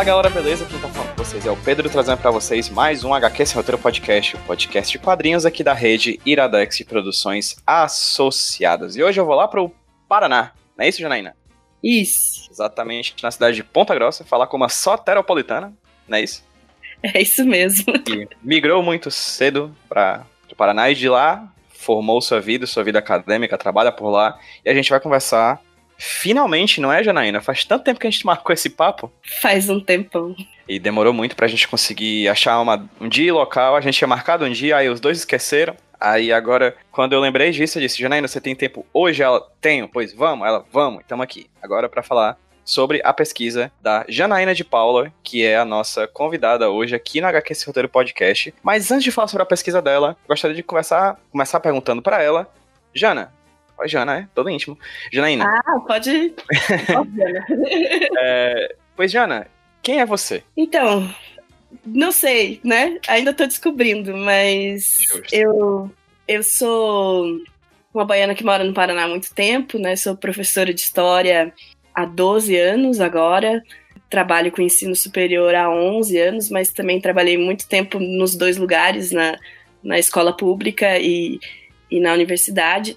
Fala galera, beleza? Quem tá falando com vocês é o Pedro trazendo para vocês mais um HQ Sem Roteiro Podcast, o podcast de quadrinhos aqui da rede Iradex Produções Associadas. E hoje eu vou lá pro Paraná, não é isso, Janaína? Isso. Exatamente, na cidade de Ponta Grossa, falar com uma soteropolitana, não é isso? É isso mesmo. Que migrou muito cedo para o Paraná e de lá formou sua vida, sua vida acadêmica, trabalha por lá. E a gente vai conversar Finalmente, não é, Janaína? Faz tanto tempo que a gente marcou esse papo. Faz um tempão. E demorou muito pra gente conseguir achar uma, um dia e local. A gente tinha marcado um dia, aí os dois esqueceram. Aí agora, quando eu lembrei disso, eu disse, Janaína, você tem tempo hoje? Ela, tenho. Pois vamos. Ela, vamos. Estamos aqui. Agora para falar sobre a pesquisa da Janaína de Paula, que é a nossa convidada hoje aqui no HQ Esse Roteiro Podcast. Mas antes de falar sobre a pesquisa dela, gostaria de começar, começar perguntando para ela, Jana, Oi, Jana, é todo íntimo. Janaína. Ah, pode. é, pois, Jana, quem é você? Então, não sei, né? Ainda tô descobrindo, mas eu, eu sou uma baiana que mora no Paraná há muito tempo, né? Sou professora de história há 12 anos agora. Trabalho com ensino superior há 11 anos, mas também trabalhei muito tempo nos dois lugares, na, na escola pública e, e na universidade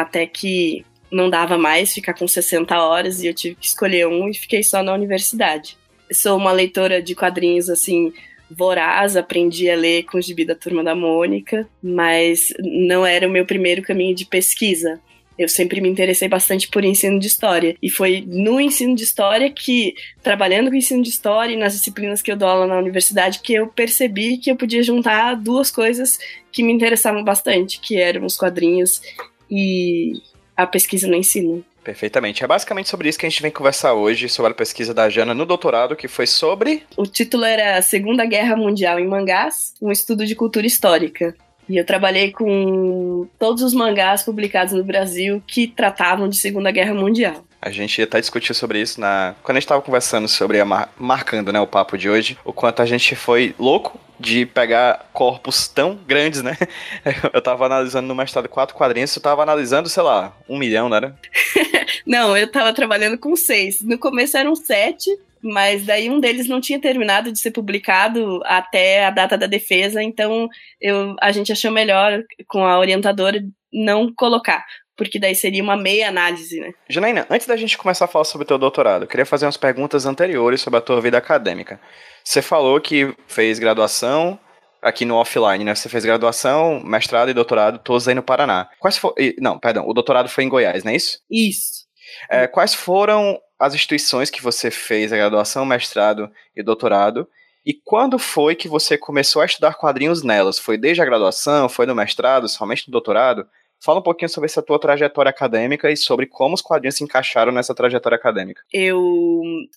até que não dava mais ficar com 60 horas e eu tive que escolher um e fiquei só na universidade. sou uma leitora de quadrinhos assim voraz, aprendi a ler com o gibi da Turma da Mônica, mas não era o meu primeiro caminho de pesquisa. Eu sempre me interessei bastante por ensino de história. E foi no ensino de história que, trabalhando com ensino de história e nas disciplinas que eu dou aula na universidade, que eu percebi que eu podia juntar duas coisas que me interessavam bastante, que eram os quadrinhos e a pesquisa no ensino. Perfeitamente. É basicamente sobre isso que a gente vem conversar hoje, sobre a pesquisa da Jana no doutorado, que foi sobre. O título era Segunda Guerra Mundial em Mangás, um estudo de cultura histórica. E eu trabalhei com todos os mangás publicados no Brasil que tratavam de Segunda Guerra Mundial. A gente até discutiu sobre isso na quando a gente estava conversando sobre a mar... marcando, né, o papo de hoje, o quanto a gente foi louco de pegar corpos tão grandes, né? Eu tava analisando no mestrado quatro quadrinhos, eu tava analisando, sei lá, um milhão, não era? não, eu tava trabalhando com seis. No começo eram sete, mas daí um deles não tinha terminado de ser publicado até a data da defesa, então eu, a gente achou melhor, com a orientadora, não colocar porque daí seria uma meia análise, né? Janaína, antes da gente começar a falar sobre o teu doutorado, eu queria fazer umas perguntas anteriores sobre a tua vida acadêmica. Você falou que fez graduação aqui no offline, né? Você fez graduação, mestrado e doutorado todos aí no Paraná. Quais foram... Não, perdão, o doutorado foi em Goiás, não é isso? Isso. É, quais foram as instituições que você fez a graduação, mestrado e doutorado? E quando foi que você começou a estudar quadrinhos nelas? Foi desde a graduação? Foi no mestrado? Somente no doutorado? Fala um pouquinho sobre essa tua trajetória acadêmica e sobre como os quadrinhos se encaixaram nessa trajetória acadêmica. Eu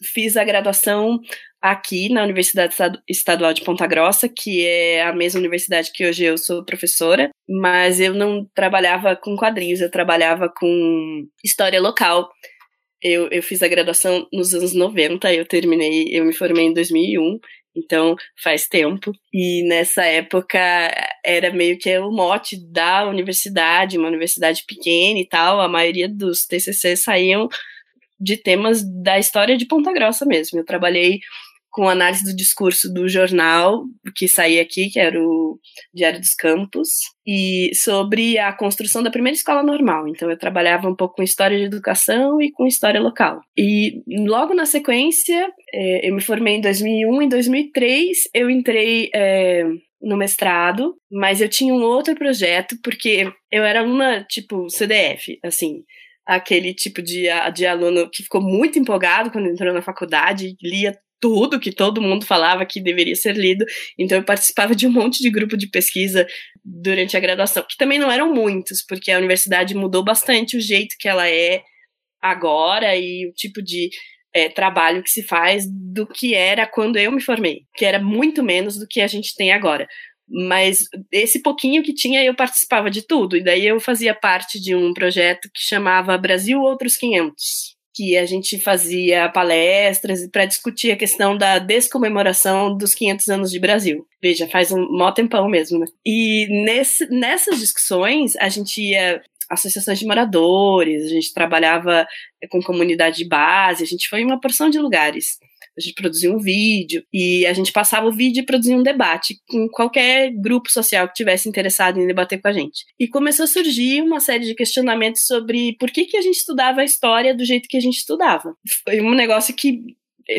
fiz a graduação aqui na Universidade Estadual de Ponta Grossa, que é a mesma universidade que hoje eu sou professora, mas eu não trabalhava com quadrinhos, eu trabalhava com história local. Eu, eu fiz a graduação nos anos 90, eu terminei, eu me formei em 2001, então faz tempo. E nessa época era meio que o mote da universidade, uma universidade pequena e tal. A maioria dos TCC saíam de temas da história de Ponta Grossa mesmo. Eu trabalhei com análise do discurso do jornal que saía aqui, que era o Diário dos Campos, e sobre a construção da primeira escola normal. Então eu trabalhava um pouco com história de educação e com história local. E logo na sequência, é, eu me formei em 2001, em 2003 eu entrei é, no mestrado, mas eu tinha um outro projeto, porque eu era aluna tipo CDF, assim, aquele tipo de, de aluno que ficou muito empolgado quando entrou na faculdade, lia tudo que todo mundo falava que deveria ser lido. Então eu participava de um monte de grupo de pesquisa durante a graduação, que também não eram muitos, porque a universidade mudou bastante o jeito que ela é agora e o tipo de é, trabalho que se faz do que era quando eu me formei, que era muito menos do que a gente tem agora. Mas esse pouquinho que tinha, eu participava de tudo. E daí eu fazia parte de um projeto que chamava Brasil Outros 500 que a gente fazia palestras para discutir a questão da descomemoração dos 500 anos de Brasil. Veja, faz um mó tempão mesmo, né? E nesse, nessas discussões, a gente ia associações de moradores, a gente trabalhava com comunidade de base, a gente foi em uma porção de lugares A gente produzia um vídeo e a gente passava o vídeo e produzia um debate com qualquer grupo social que tivesse interessado em debater com a gente. E começou a surgir uma série de questionamentos sobre por que, que a gente estudava a história do jeito que a gente estudava. Foi um negócio que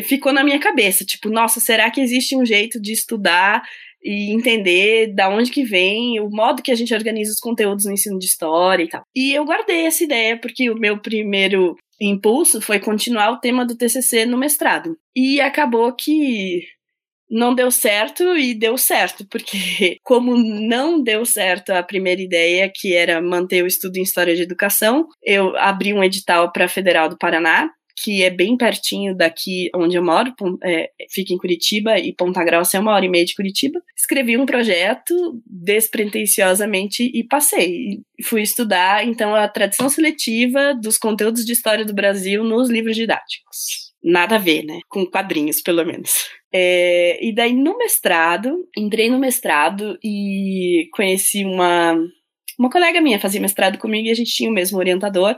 ficou na minha cabeça, tipo, nossa, será que existe um jeito de estudar e entender da onde que vem, o modo que a gente organiza os conteúdos no ensino de história e tal. E eu guardei essa ideia porque o meu primeiro impulso foi continuar o tema do TCC no mestrado. E acabou que não deu certo e deu certo, porque como não deu certo a primeira ideia, que era manter o estudo em história de educação, eu abri um edital para a Federal do Paraná que é bem pertinho daqui onde eu moro, é, fica em Curitiba, e Ponta Grossa é uma hora e meia de Curitiba. Escrevi um projeto despretensiosamente e passei. Fui estudar, então, a tradição seletiva dos conteúdos de história do Brasil nos livros didáticos. Nada a ver, né? Com quadrinhos, pelo menos. É, e daí, no mestrado, entrei no mestrado e conheci uma, uma colega minha, fazia mestrado comigo e a gente tinha o mesmo orientador,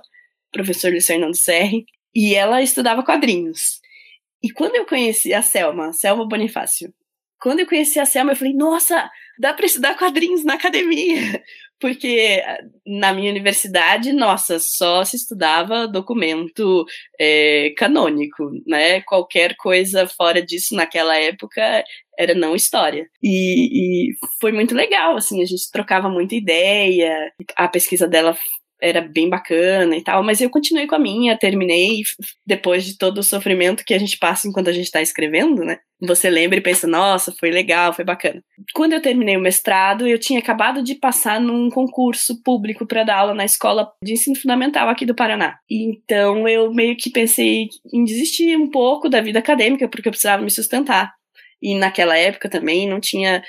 professor Luiz Fernando Serri, e ela estudava quadrinhos. E quando eu conheci a Selma, Selma Bonifácio, quando eu conheci a Selma, eu falei, nossa, dá para estudar quadrinhos na academia. Porque na minha universidade, nossa, só se estudava documento é, canônico, né? Qualquer coisa fora disso naquela época era não história. E, e foi muito legal, assim, a gente trocava muita ideia, a pesquisa dela era bem bacana e tal, mas eu continuei com a minha, terminei depois de todo o sofrimento que a gente passa enquanto a gente está escrevendo, né? Você lembra e pensa, nossa, foi legal, foi bacana. Quando eu terminei o mestrado, eu tinha acabado de passar num concurso público para dar aula na escola de ensino fundamental aqui do Paraná. Então eu meio que pensei em desistir um pouco da vida acadêmica, porque eu precisava me sustentar. E naquela época também não tinha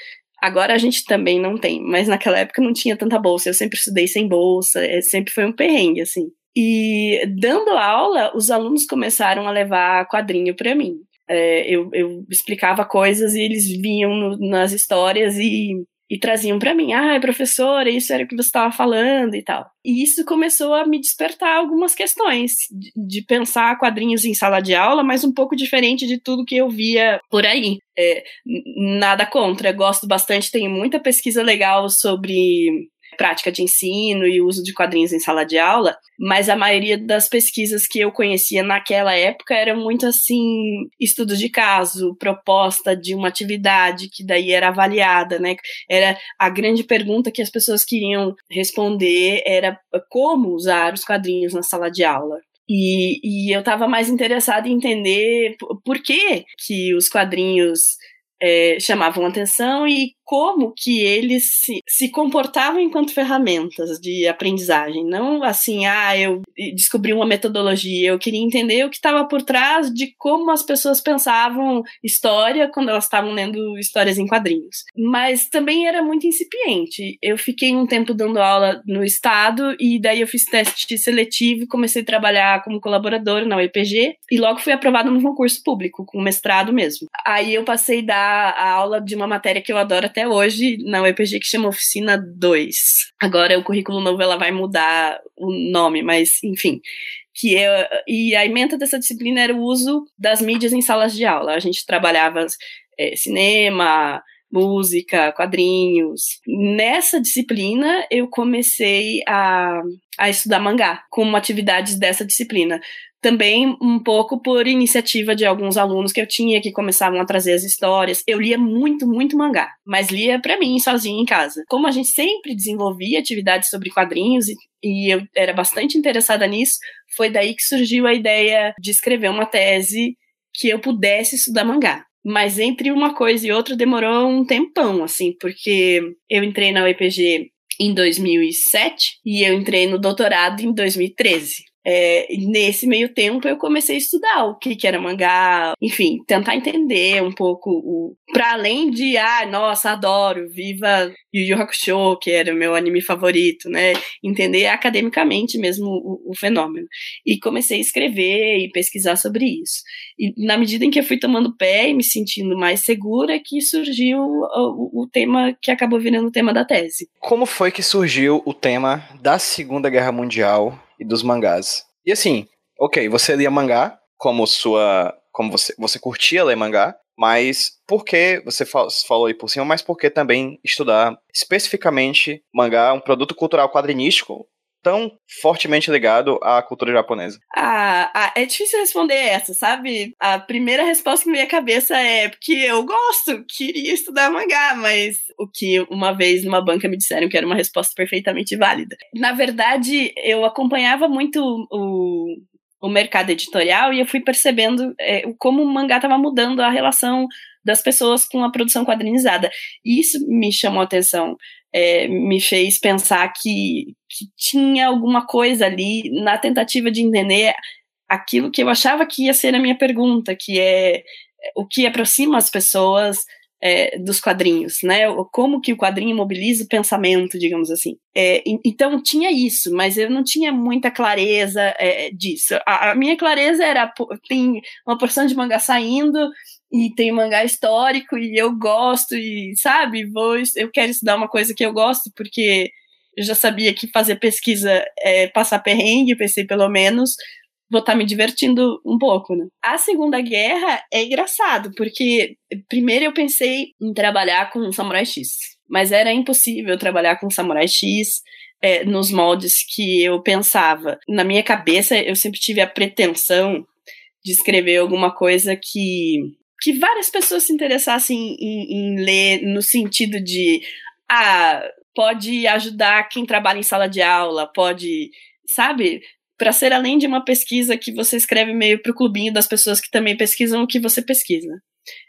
Agora a gente também não tem, mas naquela época não tinha tanta bolsa. Eu sempre estudei sem bolsa, é, sempre foi um perrengue, assim. E dando aula, os alunos começaram a levar quadrinho para mim. É, eu, eu, explicava coisas e eles vinham no, nas histórias e e traziam para mim, ah, professora, isso era o que você estava falando e tal. E isso começou a me despertar algumas questões de, de, pensar quadrinhos em sala de aula, mas um pouco diferente de tudo que eu via por aí. É, nada contra, gosto bastante, tenho muita pesquisa legal sobre prática de ensino e uso de quadrinhos em sala de aula, mas a maioria das pesquisas que eu conhecia naquela época era muito assim, estudos de caso, proposta de uma atividade que daí era avaliada, né? Era a grande pergunta que as pessoas queriam responder era como usar os quadrinhos na sala de aula. E, e eu estava mais interessada em entender por que, que os quadrinhos é, chamavam atenção e como que eles se, se comportavam enquanto ferramentas de aprendizagem. Não assim, ah, eu descobri uma metodologia, eu queria entender o que estava por trás de como as pessoas pensavam história quando elas estavam lendo histórias em quadrinhos. Mas também era muito incipiente. Eu fiquei um tempo dando aula no estado e daí eu fiz teste seletivo e comecei a trabalhar como colaboradora na UEPG e logo fui aprovada no concurso público, com mestrado mesmo. Aí eu passei a dar a aula de uma matéria que eu adoro até hoje na UEPG que chama Oficina 2. Agora o currículo novo ela vai mudar o nome, mas enfim. Que é, e a emenda dessa disciplina era o uso das mídias em salas de aula. A gente trabalhava é, cinema, música, quadrinhos. Nessa disciplina, eu comecei a, a estudar mangá, como atividades dessa disciplina também um pouco por iniciativa de alguns alunos que eu tinha que começavam a trazer as histórias. Eu lia muito, muito mangá, mas lia para mim sozinha em casa. Como a gente sempre desenvolvia atividades sobre quadrinhos e, e eu era bastante interessada nisso, foi daí que surgiu a ideia de escrever uma tese que eu pudesse estudar mangá. Mas entre uma coisa e outra demorou um tempão, assim, porque eu entrei na UEPG em 2007 e eu entrei no doutorado em 2013. É, nesse meio tempo eu comecei a estudar o que, que era mangá, enfim, tentar entender um pouco o. Pra além de, ah, nossa, adoro, viva Yu Yu Hakusho, que era o meu anime favorito, né? Entender academicamente mesmo o, o fenômeno. E comecei a escrever e pesquisar sobre isso. E na medida em que eu fui tomando pé e me sentindo mais segura, que surgiu o, o tema que acabou virando o tema da tese. Como foi que surgiu o tema da Segunda Guerra Mundial e dos mangás. E assim, ok, você lia mangá como sua como você, você curtia ler mangá, mas por que, você falou aí por cima, mas por que também estudar especificamente mangá, um produto cultural quadrinístico, tão fortemente ligado à cultura japonesa? Ah, ah, é difícil responder essa, sabe? A primeira resposta que me veio à cabeça é porque eu gosto, queria estudar mangá, mas o que uma vez numa banca me disseram que era uma resposta perfeitamente válida. Na verdade, eu acompanhava muito o, o mercado editorial e eu fui percebendo é, como o mangá estava mudando a relação das pessoas com a produção quadrinizada. E isso me chamou a atenção é, me fez pensar que, que tinha alguma coisa ali na tentativa de entender aquilo que eu achava que ia ser a minha pergunta, que é o que aproxima as pessoas é, dos quadrinhos, né? Como que o quadrinho mobiliza o pensamento, digamos assim. É, então tinha isso, mas eu não tinha muita clareza é, disso. A, a, minha clareza era tem uma porção de mangá saindo e tem mangá histórico e eu gosto e sabe vou eu quero estudar uma coisa que eu gosto porque eu já sabia que fazer pesquisa é passar perrengue pensei pelo menos vou estar tá me divertindo um pouco né? A segunda guerra é engraçado porque primeiro eu pensei em trabalhar com Samurai X mas era impossível trabalhar com Samurai X é, nos moldes que eu pensava. Na minha cabeça eu sempre tive a pretensão de escrever alguma coisa que que várias pessoas se interessassem em, em ler no sentido de ah, pode ajudar quem trabalha em sala de aula, pode, sabe? Para ser além de uma pesquisa que você escreve meio pro clubinho das pessoas que também pesquisam o que você pesquisa.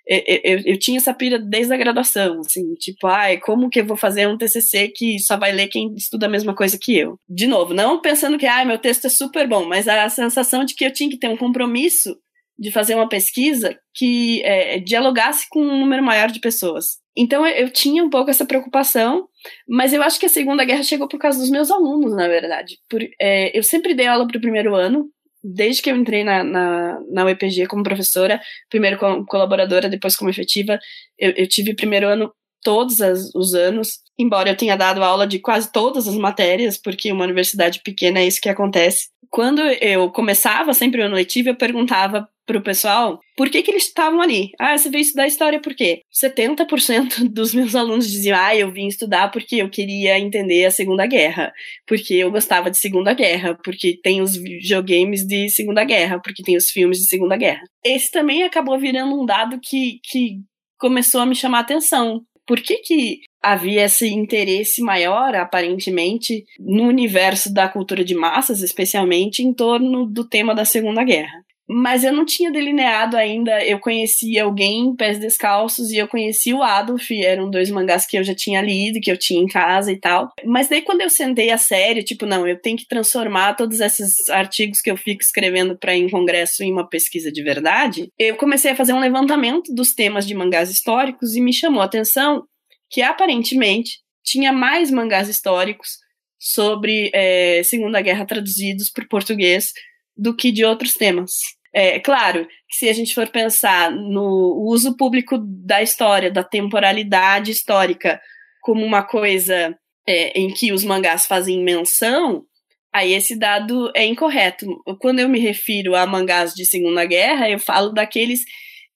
Eu, eu, eu, tinha essa pira desde a graduação, assim, tipo, ai, como que eu vou fazer um TCC que só vai ler quem estuda a mesma coisa que eu? De novo, não pensando que, ai, meu texto é super bom, mas a sensação de que eu tinha que ter um compromisso de fazer uma pesquisa que é, dialogasse com um número maior de pessoas. Então eu, tinha um pouco essa preocupação, mas eu acho que a Segunda Guerra chegou por causa dos meus alunos, na verdade. Por, é, eu sempre dei aula para o primeiro ano, desde que eu entrei na, na, na UEPG como professora, primeiro como colaboradora, depois como efetiva. Eu, eu tive primeiro ano todos as, os anos, embora eu tenha dado aula de quase todas as matérias, porque uma universidade pequena é isso que acontece. Quando eu começava sempre o ano letivo, eu perguntava pro pessoal por que, que eles estavam ali. Ah, você veio estudar história por quê? 70% dos meus alunos diziam: Ah, eu vim estudar porque eu queria entender a Segunda Guerra, porque eu gostava de Segunda Guerra, porque tem os videogames de Segunda Guerra, porque tem os filmes de Segunda Guerra. Esse também acabou virando um dado que, que começou a me chamar a atenção. Por que, que havia esse interesse maior, aparentemente, no universo da cultura de massas, especialmente em torno do tema da Segunda Guerra? Mas eu não tinha delineado ainda. Eu conheci alguém, Pés Descalços, e eu conheci o Adolf, eram dois mangás que eu já tinha lido, que eu tinha em casa e tal. Mas daí quando eu sentei a sério, tipo, não, eu tenho que transformar todos esses artigos que eu fico escrevendo para em congresso em uma pesquisa de verdade, eu comecei a fazer um levantamento dos temas de mangás históricos e me chamou a atenção que aparentemente tinha mais mangás históricos sobre é, Segunda Guerra traduzidos para português do que de outros temas. É claro que se a gente for pensar no uso público da história, da temporalidade histórica, como uma coisa é, em que os mangás fazem menção, aí esse dado é incorreto. Quando eu me refiro a mangás de Segunda Guerra, eu falo daqueles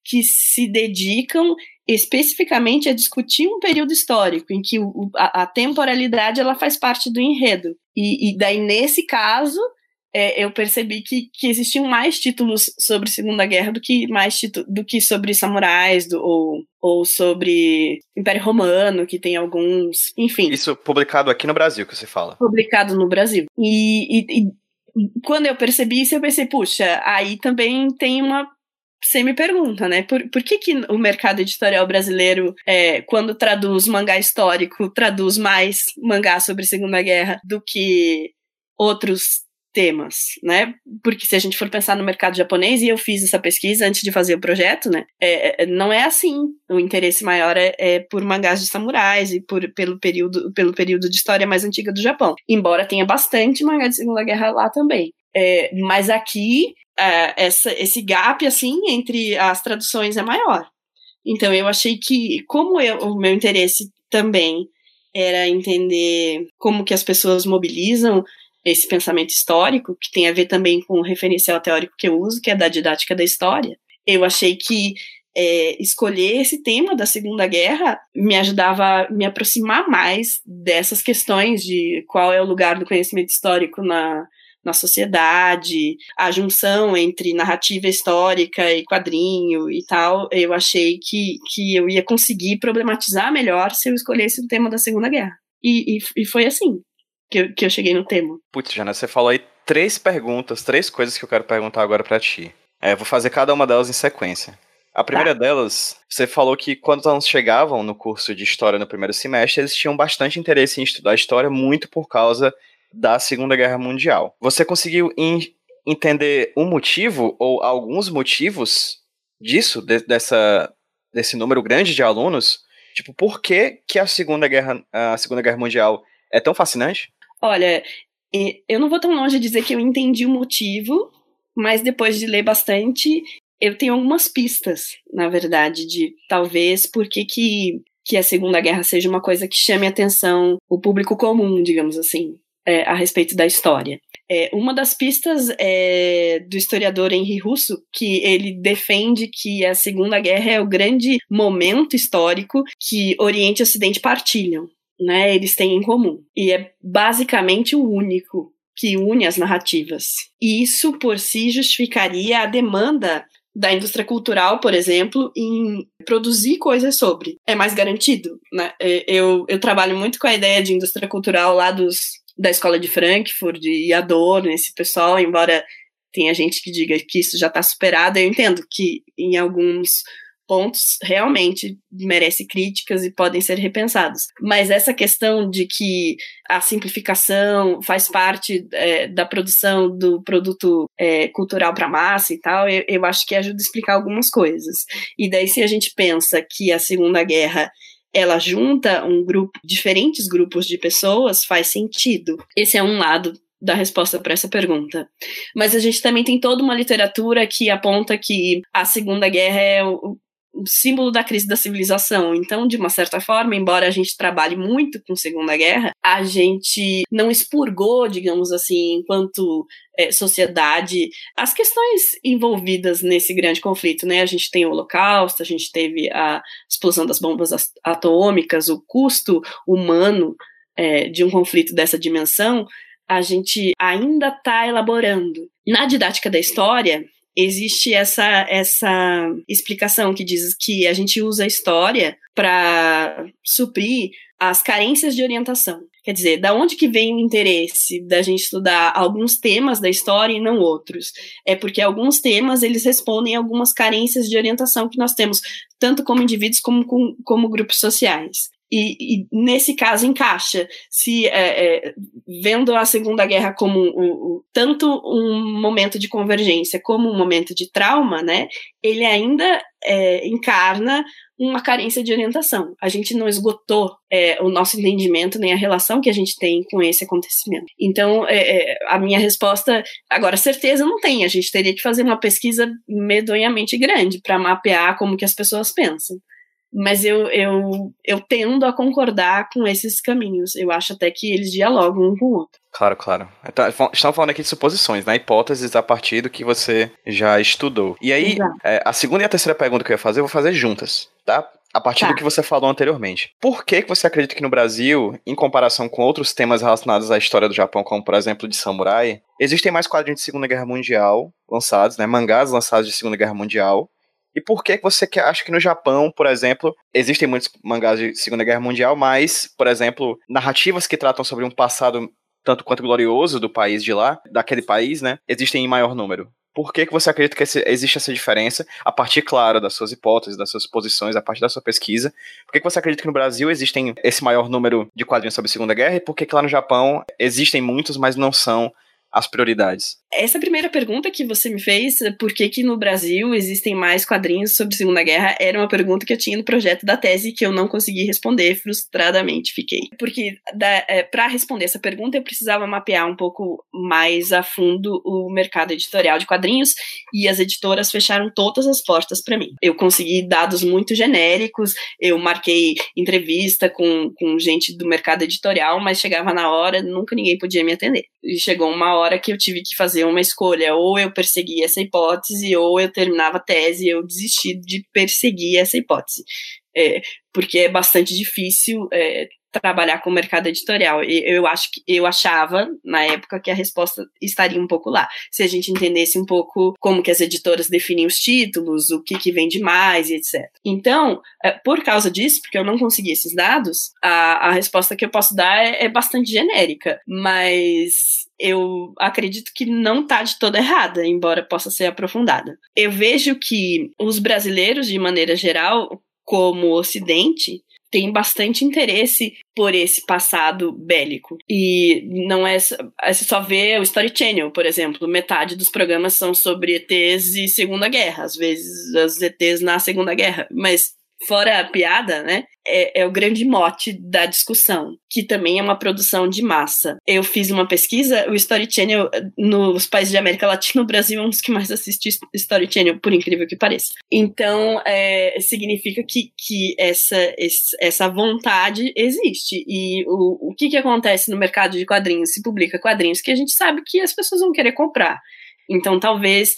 que se dedicam especificamente a discutir um período histórico em que o, a, a, temporalidade ela faz parte do enredo. E, e daí, nesse caso, é, eu percebi que, que existiam mais títulos sobre Segunda Guerra do que mais do que sobre samurais do, ou, ou sobre Império Romano, que tem alguns, enfim. Isso publicado aqui no Brasil que você fala? Publicado no Brasil. E, e, e quando eu percebi isso, eu pensei, puxa, aí também tem uma você me pergunta, né? Por, por que, que o mercado editorial brasileiro, é, quando traduz mangá histórico, traduz mais mangá sobre Segunda Guerra do que outros temas, né? Porque se a gente for pensar no mercado japonês, e eu fiz essa pesquisa antes de fazer o projeto, né? É, é, não é assim. O interesse maior é, é, por mangás de samurais e por, pelo, período, pelo período de história mais antiga do Japão. Embora tenha bastante mangá de Segunda Guerra lá também. É, mas aqui, é, essa, esse gap, assim, entre as traduções é maior. Então eu achei que, como eu, o meu interesse também era entender como que as pessoas mobilizam esse pensamento histórico, que tem a ver também com o referencial teórico que eu uso, que é da didática da história, Eu achei que é, escolher esse tema da Segunda Guerra me ajudava a me aproximar mais dessas questões de qual é o lugar do conhecimento histórico na, na sociedade, a junção entre narrativa histórica e quadrinho e tal, eu achei que, que eu ia conseguir problematizar melhor se eu escolhesse o tema da Segunda Guerra. E, e, e foi assim que eu, que eu cheguei no tema. Putz, Jana, você falou aí três perguntas, três coisas que eu quero perguntar agora para ti. É, vou fazer cada uma delas em sequência. A primeira tá. delas, você falou que quando elas chegavam no curso de História no primeiro semestre, eles tinham bastante interesse em estudar História, muito por causa da Segunda Guerra Mundial. Você conseguiu entender um motivo ou alguns motivos disso, de, dessa, desse número grande de alunos? Tipo, por que, que a Segunda Guerra, a Segunda Guerra Mundial é tão fascinante? Olha, eu não vou tão longe de dizer que eu entendi o motivo, mas depois de ler bastante, eu tenho algumas pistas, na verdade, de talvez por que, que, que a Segunda Guerra seja uma coisa que chame a atenção o público comum, digamos assim, é, a respeito da história. É, uma das pistas é do historiador Henri Russo, que ele defende que a Segunda Guerra é o grande momento histórico que Oriente e Ocidente partilham. Né, eles têm em comum. E é basicamente o único que une as narrativas. E isso por si justificaria a demanda da indústria cultural, por exemplo, em produzir coisas sobre. É mais garantido, né? Eu, eu trabalho muito com a ideia de indústria cultural lá dos da escola de Frankfurt, de Adorno, esse pessoal, embora tenha gente que diga que isso já está superado, eu entendo que em alguns pontos realmente merece críticas e podem ser repensados. Mas essa questão de que a simplificação faz parte é, da produção do produto é, cultural para massa e tal, eu, eu acho que ajuda a explicar algumas coisas. E daí, se a gente pensa que a Segunda Guerra ela junta um grupo, diferentes grupos de pessoas, faz sentido. Esse é um lado da resposta para essa pergunta. Mas a gente também tem toda uma literatura que aponta que a Segunda Guerra é símbolo da crise da civilização. Então, de uma certa forma, embora a gente trabalhe muito com Segunda Guerra, a gente não expurgou, digamos assim, enquanto é, sociedade, as questões envolvidas nesse grande conflito, né? A gente tem o Holocausto, a gente teve a explosão das bombas atômicas, o custo humano é, de um conflito dessa dimensão, a gente ainda está elaborando. Na didática da história, existe essa, essa explicação que diz que a gente usa a história para suprir as carências de orientação. Quer dizer, da onde que vem o interesse da gente estudar alguns temas da história e não outros? É porque alguns temas eles respondem a algumas carências de orientação que nós temos, tanto como indivíduos como como, como grupos sociais. E, e, nesse caso encaixa. Se é, é, vendo a Segunda Guerra como tanto um momento de convergência como um momento de trauma, né, ele ainda é, encarna uma carência de orientação. A gente não esgotou é, o nosso entendimento nem a relação que a gente tem com esse acontecimento. Então, é, é, a minha resposta, agora, certeza não tem. A gente teria que fazer uma pesquisa medonhamente grande para mapear como que as pessoas pensam mas eu, eu, eu tendo a concordar com esses caminhos. Eu acho até que eles dialogam um com o outro. Claro, claro. Então, estamos falando aqui de suposições, né? Hipóteses a partir do que você já estudou. E aí, é, a segunda e a terceira pergunta que eu ia fazer, eu vou fazer juntas, tá? A partir tá. do que você falou anteriormente. Por que, que você acredita que no Brasil, em comparação com outros temas relacionados à história do Japão, como por exemplo de samurai, existem mais quadrinhos de Segunda Guerra Mundial lançados, né? Mangás lançados de Segunda Guerra Mundial, e por que você acha que no Japão, por exemplo, existem muitos mangás de Segunda Guerra Mundial, mas, por exemplo, narrativas que tratam sobre um passado tanto quanto glorioso do país de lá, daquele país, né, existem em maior número? Por que, que você acredita que existe essa diferença, a partir, claro, das suas hipóteses, das suas posições, a partir da sua pesquisa? Por que, que você acredita que no Brasil existem esse maior número de quadrinhos sobre a Segunda Guerra e por que lá no Japão existem muitos, mas não são as prioridades? Essa primeira pergunta que você me fez, por que, que no Brasil existem mais quadrinhos sobre Segunda Guerra, era uma pergunta que eu tinha no projeto da tese que eu não consegui responder, frustradamente fiquei. Porque é, para responder essa pergunta eu precisava mapear um pouco mais a fundo o mercado editorial de quadrinhos e as editoras fecharam todas as portas para mim. Eu consegui dados muito genéricos, eu marquei entrevista com, com gente do mercado editorial, mas chegava na hora, nunca ninguém podia me atender. E chegou uma hora que eu tive que fazer fazer uma escolha, ou eu perseguia essa hipótese, ou eu terminava a tese eu desisti de perseguir essa hipótese. É, porque é bastante difícil é, trabalhar com o mercado editorial. Eu acho que eu achava na época que a resposta estaria um pouco lá. Se a gente entendesse um pouco como que as editoras definem os títulos, o que que vende mais e etc. Então, é, por causa disso, porque eu não consegui esses dados, a, a resposta que eu posso dar é, é bastante genérica, mas eu acredito que não está de toda errada, embora possa ser aprofundada. Eu vejo que os brasileiros, de maneira geral, como o Ocidente, tem bastante interesse por esse passado bélico. E não é. Você só vê o Story Channel, por exemplo. Metade dos programas são sobre ETs e Segunda Guerra. Às vezes, as ETs na Segunda Guerra. Mas fora a piada, né? É, é, o grande mote da discussão, que também é uma produção de massa. Eu fiz uma pesquisa, o Story Channel, nos países de América Latina, o Brasil é um dos que mais assiste Story Channel, por incrível que pareça. Então, é, significa que, que essa, essa vontade existe. E o, o que, que acontece no mercado de quadrinhos? Se publica quadrinhos que a gente sabe que as pessoas vão querer comprar. Então, talvez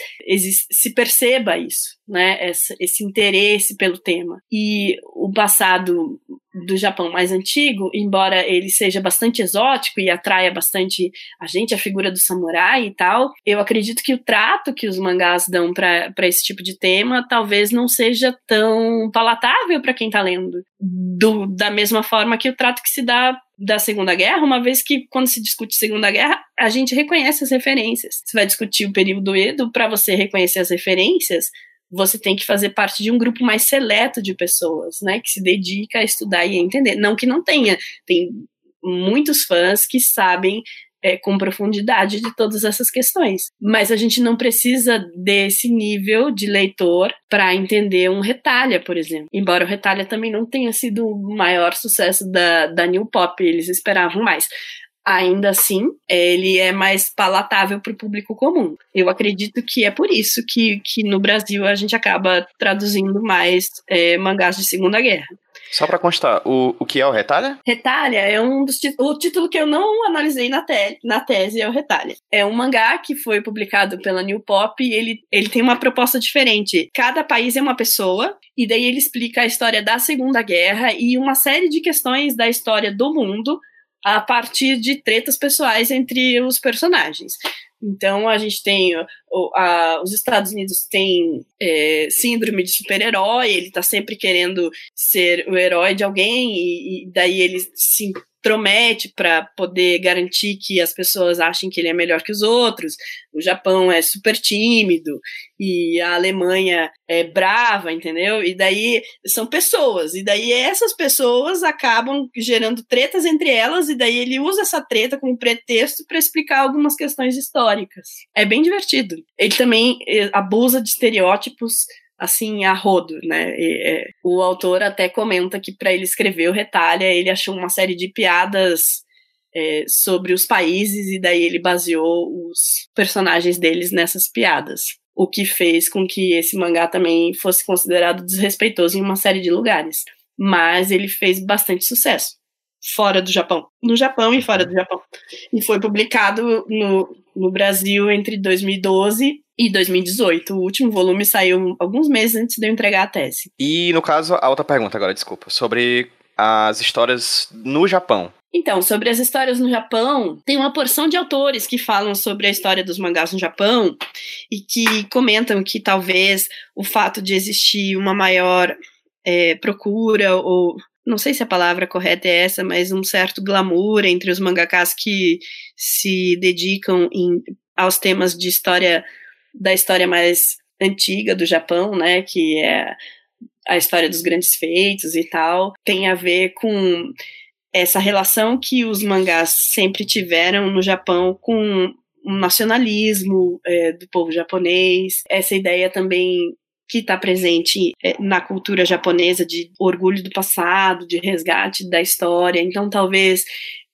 se perceba isso, né? Esse, esse interesse pelo tema. E o passado do Japão mais antigo, embora ele seja bastante exótico e atraia bastante a gente, a figura do samurai e tal, eu acredito que o trato que os mangás dão para esse tipo de tema talvez não seja tão palatável para quem está lendo. Do, da mesma forma que o trato que se dá da Segunda Guerra, uma vez que quando se discute Segunda Guerra, a gente reconhece as referências. Você vai discutir o período Edo, para você reconhecer as referências, você tem que fazer parte de um grupo mais seleto de pessoas, né, que se dedica a estudar e a entender. Não que não tenha, tem muitos fãs que sabem é, com profundidade de todas essas questões. Mas a gente não precisa desse nível de leitor para entender um Retalha, por exemplo. Embora o Retalha também não tenha sido o maior sucesso da, da New Pop, eles esperavam mais ainda assim, ele é mais palatável para o público comum. Eu acredito que é por isso que, que no Brasil a gente acaba traduzindo mais é, mangás de Segunda Guerra. Só para constar, o, o que é o Retalha? Retalha é um dos o título que eu não analisei na, te, na tese é o Retalha. É um mangá que foi publicado pela New Pop e ele, ele tem uma proposta diferente. Cada país é uma pessoa e daí ele explica a história da Segunda Guerra e uma série de questões da história do mundo a partir de tretas pessoais entre os personagens. Então a gente tem a, os Estados Unidos têm é, síndrome de super-herói, ele está sempre querendo ser o herói de alguém, e, e daí ele se intromete para poder garantir que as pessoas achem que ele é melhor que os outros. O Japão é super tímido e a Alemanha é brava, entendeu? E daí são pessoas, e daí essas pessoas acabam gerando tretas entre elas, e daí ele usa essa treta como pretexto para explicar algumas questões históricas. É bem divertido. Ele também eh, abusa de estereótipos assim, a rodo, né? E, é, o autor até comenta que para ele escrever o Retalha, ele achou uma série de piadas é, sobre os países e daí ele baseou os personagens deles nessas piadas. O que fez com que esse mangá também fosse considerado desrespeitoso em uma série de lugares. Mas ele fez bastante sucesso fora do Japão. No Japão e fora do Japão. E foi publicado no, no Brasil entre 2012 e 2018. O último volume saiu alguns meses antes de eu entregar a tese. E, no caso, a outra pergunta agora, desculpa, sobre as histórias no Japão. Então, sobre as histórias no Japão, tem uma porção de autores que falam sobre a história dos mangás no Japão e que comentam que talvez o fato de existir uma maior é, procura ou não sei se a palavra correta é essa, mas um certo glamour entre os mangakas que se dedicam em, aos temas de história da história mais antiga do Japão, né, que é a história dos grandes feitos e tal, tem a ver com essa relação que os mangás sempre tiveram no Japão com o nacionalismo é, do povo japonês, essa ideia também que está presente é, na cultura japonesa de orgulho do passado, de resgate da história. Então, talvez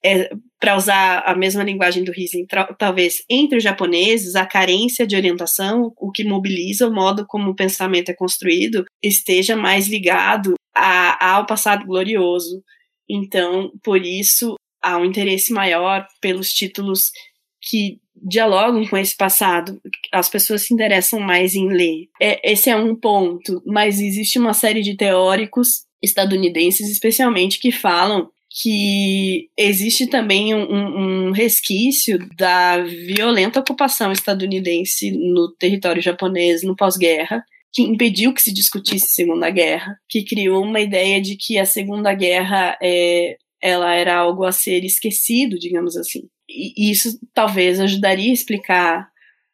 é, para usar a mesma linguagem do Riesling, talvez entre os japoneses, a carência de orientação, o que mobiliza o modo como o pensamento é construído, esteja mais ligado a, ao passado glorioso. Então, por isso, há um interesse maior pelos títulos que dialogam com esse passado, as pessoas se interessam mais em ler. É, esse é um ponto, mas existe uma série de teóricos estadunidenses, especialmente, que falam que existe também um, um, resquício da violenta ocupação estadunidense no território japonês no pós-guerra, que impediu que se discutisse Segunda Guerra, que criou uma ideia de que a Segunda Guerra é, ela era algo a ser esquecido, digamos assim. E isso talvez ajudaria a explicar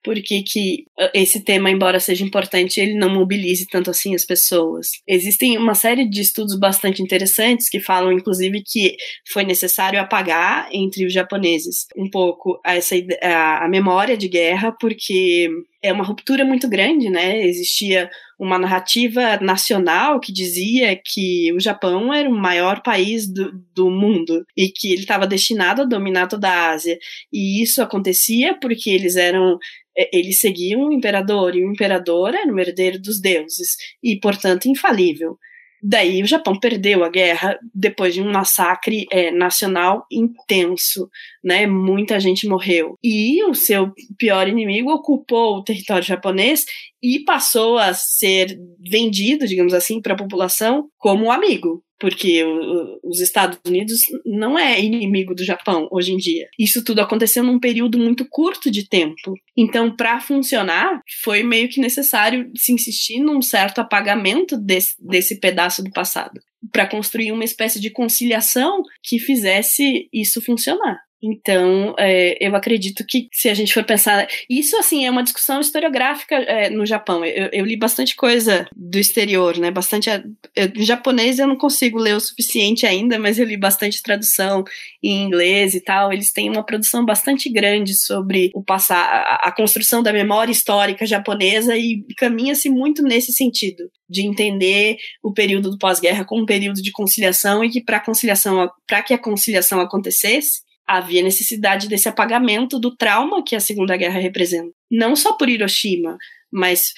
por que, que ah, esse tema, embora seja importante, ele não mobilize tanto assim as pessoas. Existem uma série de estudos bastante interessantes que falam, inclusive, que foi necessário apagar entre os japoneses um pouco essa a, a memória de guerra, porque é uma ruptura muito grande, né? Existia uma narrativa nacional que dizia que o Japão era o maior país do, do mundo e que ele estava destinado a dominar toda a Ásia. E isso acontecia porque eles eram é, eles seguiam o imperador, e o imperador era o herdeiro dos deuses, e, portanto, infalível. Daí o Japão perdeu a guerra depois de um massacre é, nacional intenso, né? Muita gente morreu. E o seu pior inimigo ocupou o território japonês e passou a ser vendido, digamos assim, para a população como amigo porque o, os Estados Unidos não é inimigo do Japão hoje em dia. Isso tudo aconteceu num período muito curto de tempo. Então, para funcionar, foi meio que necessário se insistir num certo apagamento desse, desse pedaço do passado para construir uma espécie de conciliação que fizesse isso funcionar. Então, é, eu acredito que se a gente for pensar. Isso, assim, é uma discussão historiográfica é, no Japão. Eu, eu, li bastante coisa do exterior, né? Bastante. Eu, japonês eu não consigo ler o suficiente ainda, mas eu li bastante tradução em inglês e tal. Eles têm uma produção bastante grande sobre o passar, a, a construção da memória histórica japonesa e caminha-se muito nesse sentido, de entender o período do pós-guerra como um período de conciliação e que para conciliação, para que a conciliação acontecesse, havia necessidade desse apagamento do trauma que a Segunda Guerra representa. Não só por Hiroshima, mas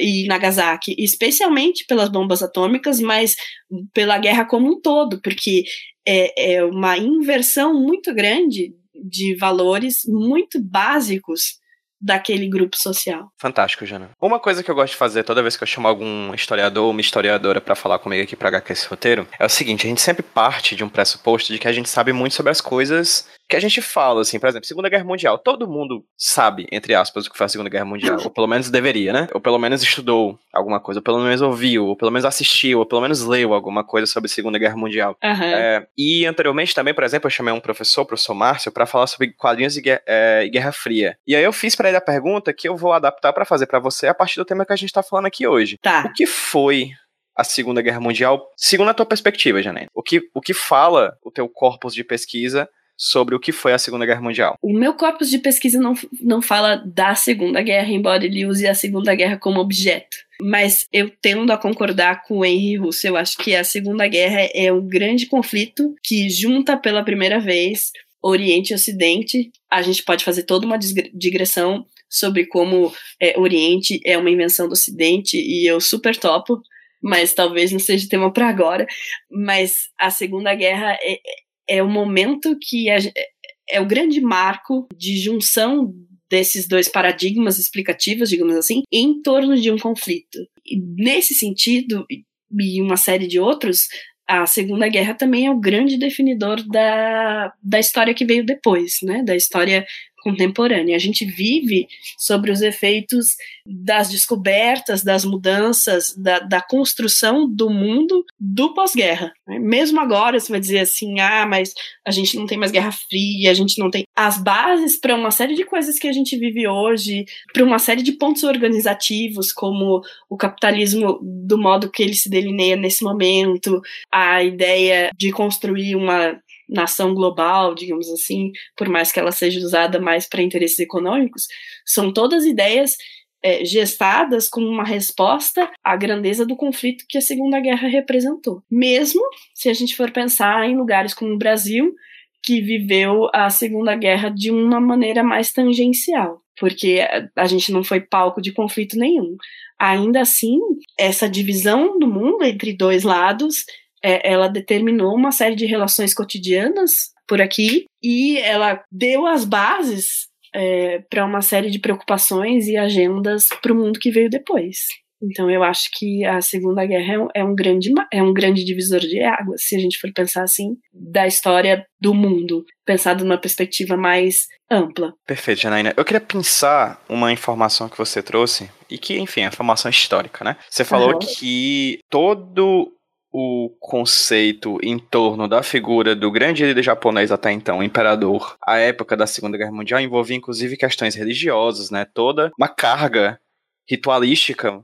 e Nagasaki, especialmente pelas bombas atômicas, mas pela guerra como um todo, porque é, é uma inversão muito grande de valores muito básicos daquele grupo social. Fantástico, Jana. Uma coisa que eu gosto de fazer toda vez que eu chamo algum historiador ou uma historiadora para falar comigo aqui para HQ esse roteiro é o seguinte: a gente sempre parte de um pressuposto de que a gente sabe muito sobre as coisas que a gente fala, assim, por exemplo, Segunda Guerra Mundial. Todo mundo sabe, entre aspas, o que foi a Segunda Guerra Mundial. Ou pelo menos deveria, né? Ou pelo menos estudou alguma coisa, ou pelo menos ouviu, ou pelo menos assistiu, ou pelo menos leu alguma coisa sobre a Segunda Guerra Mundial. Uhum. É, e anteriormente também, por exemplo, eu chamei um professor, o professor Márcio, para falar sobre quadrinhos e guerra, é, e guerra, Fria. E aí eu fiz para ele a pergunta que eu vou adaptar para fazer para você a partir do tema que a gente tá falando aqui hoje. Tá. O que foi a Segunda Guerra Mundial, segundo a tua perspectiva, Janine? O que, o que fala o teu corpus de pesquisa sobre o que foi a Segunda Guerra Mundial. O meu corpus de pesquisa não, não fala da Segunda Guerra, embora ele use a Segunda Guerra como objeto. Mas eu tendo a concordar com o Henry Russo. Eu acho que a Segunda Guerra é um grande conflito que junta pela primeira vez Oriente e Ocidente. A gente pode fazer toda uma digressão sobre como é, Oriente é uma invenção do Ocidente e eu super topo mas talvez não seja tema para agora. Mas a Segunda Guerra é, é o momento que a, é o grande marco de junção desses dois paradigmas explicativos, digamos assim, em torno de um conflito. E nesse sentido, e uma série de outros, a Segunda Guerra também é o grande definidor da, da história que veio depois, né? Da história contemporânea. A gente vive sobre os efeitos das descobertas, das mudanças, da, da construção do mundo do pós-guerra. Né? Mesmo agora, você vai dizer assim: ah, mas a gente não tem mais Guerra Fria, a gente não tem. As bases para uma série de coisas que a gente vive hoje, para uma série de pontos organizativos, como o capitalismo do modo que ele se delineia nesse momento, a ideia de construir uma nação global, digamos assim, por mais que ela seja usada mais para interesses econômicos, são todas ideias é, gestadas como uma resposta à grandeza do conflito que a Segunda Guerra representou. Mesmo se a gente for pensar em lugares como o Brasil, que viveu a Segunda Guerra de uma maneira mais tangencial, porque a gente não foi palco de conflito nenhum. Ainda assim, essa divisão do mundo entre dois lados é, ela determinou uma série de relações cotidianas por aqui e ela deu as bases é, para uma série de preocupações e agendas para o mundo que veio depois. Então eu acho que a Segunda Guerra é um, grande, é um grande divisor de águas, se a gente for pensar assim, da história do mundo, pensado numa perspectiva mais ampla. Perfeito, Janaína. Eu queria pensar uma informação que você trouxe, e que, enfim, é informação histórica, né? Você falou uhum. que todo o conceito em torno da figura do grande líder japonês até então, o imperador, a época da Segunda Guerra Mundial, envolvia inclusive questões religiosas, né? Toda uma carga ritualística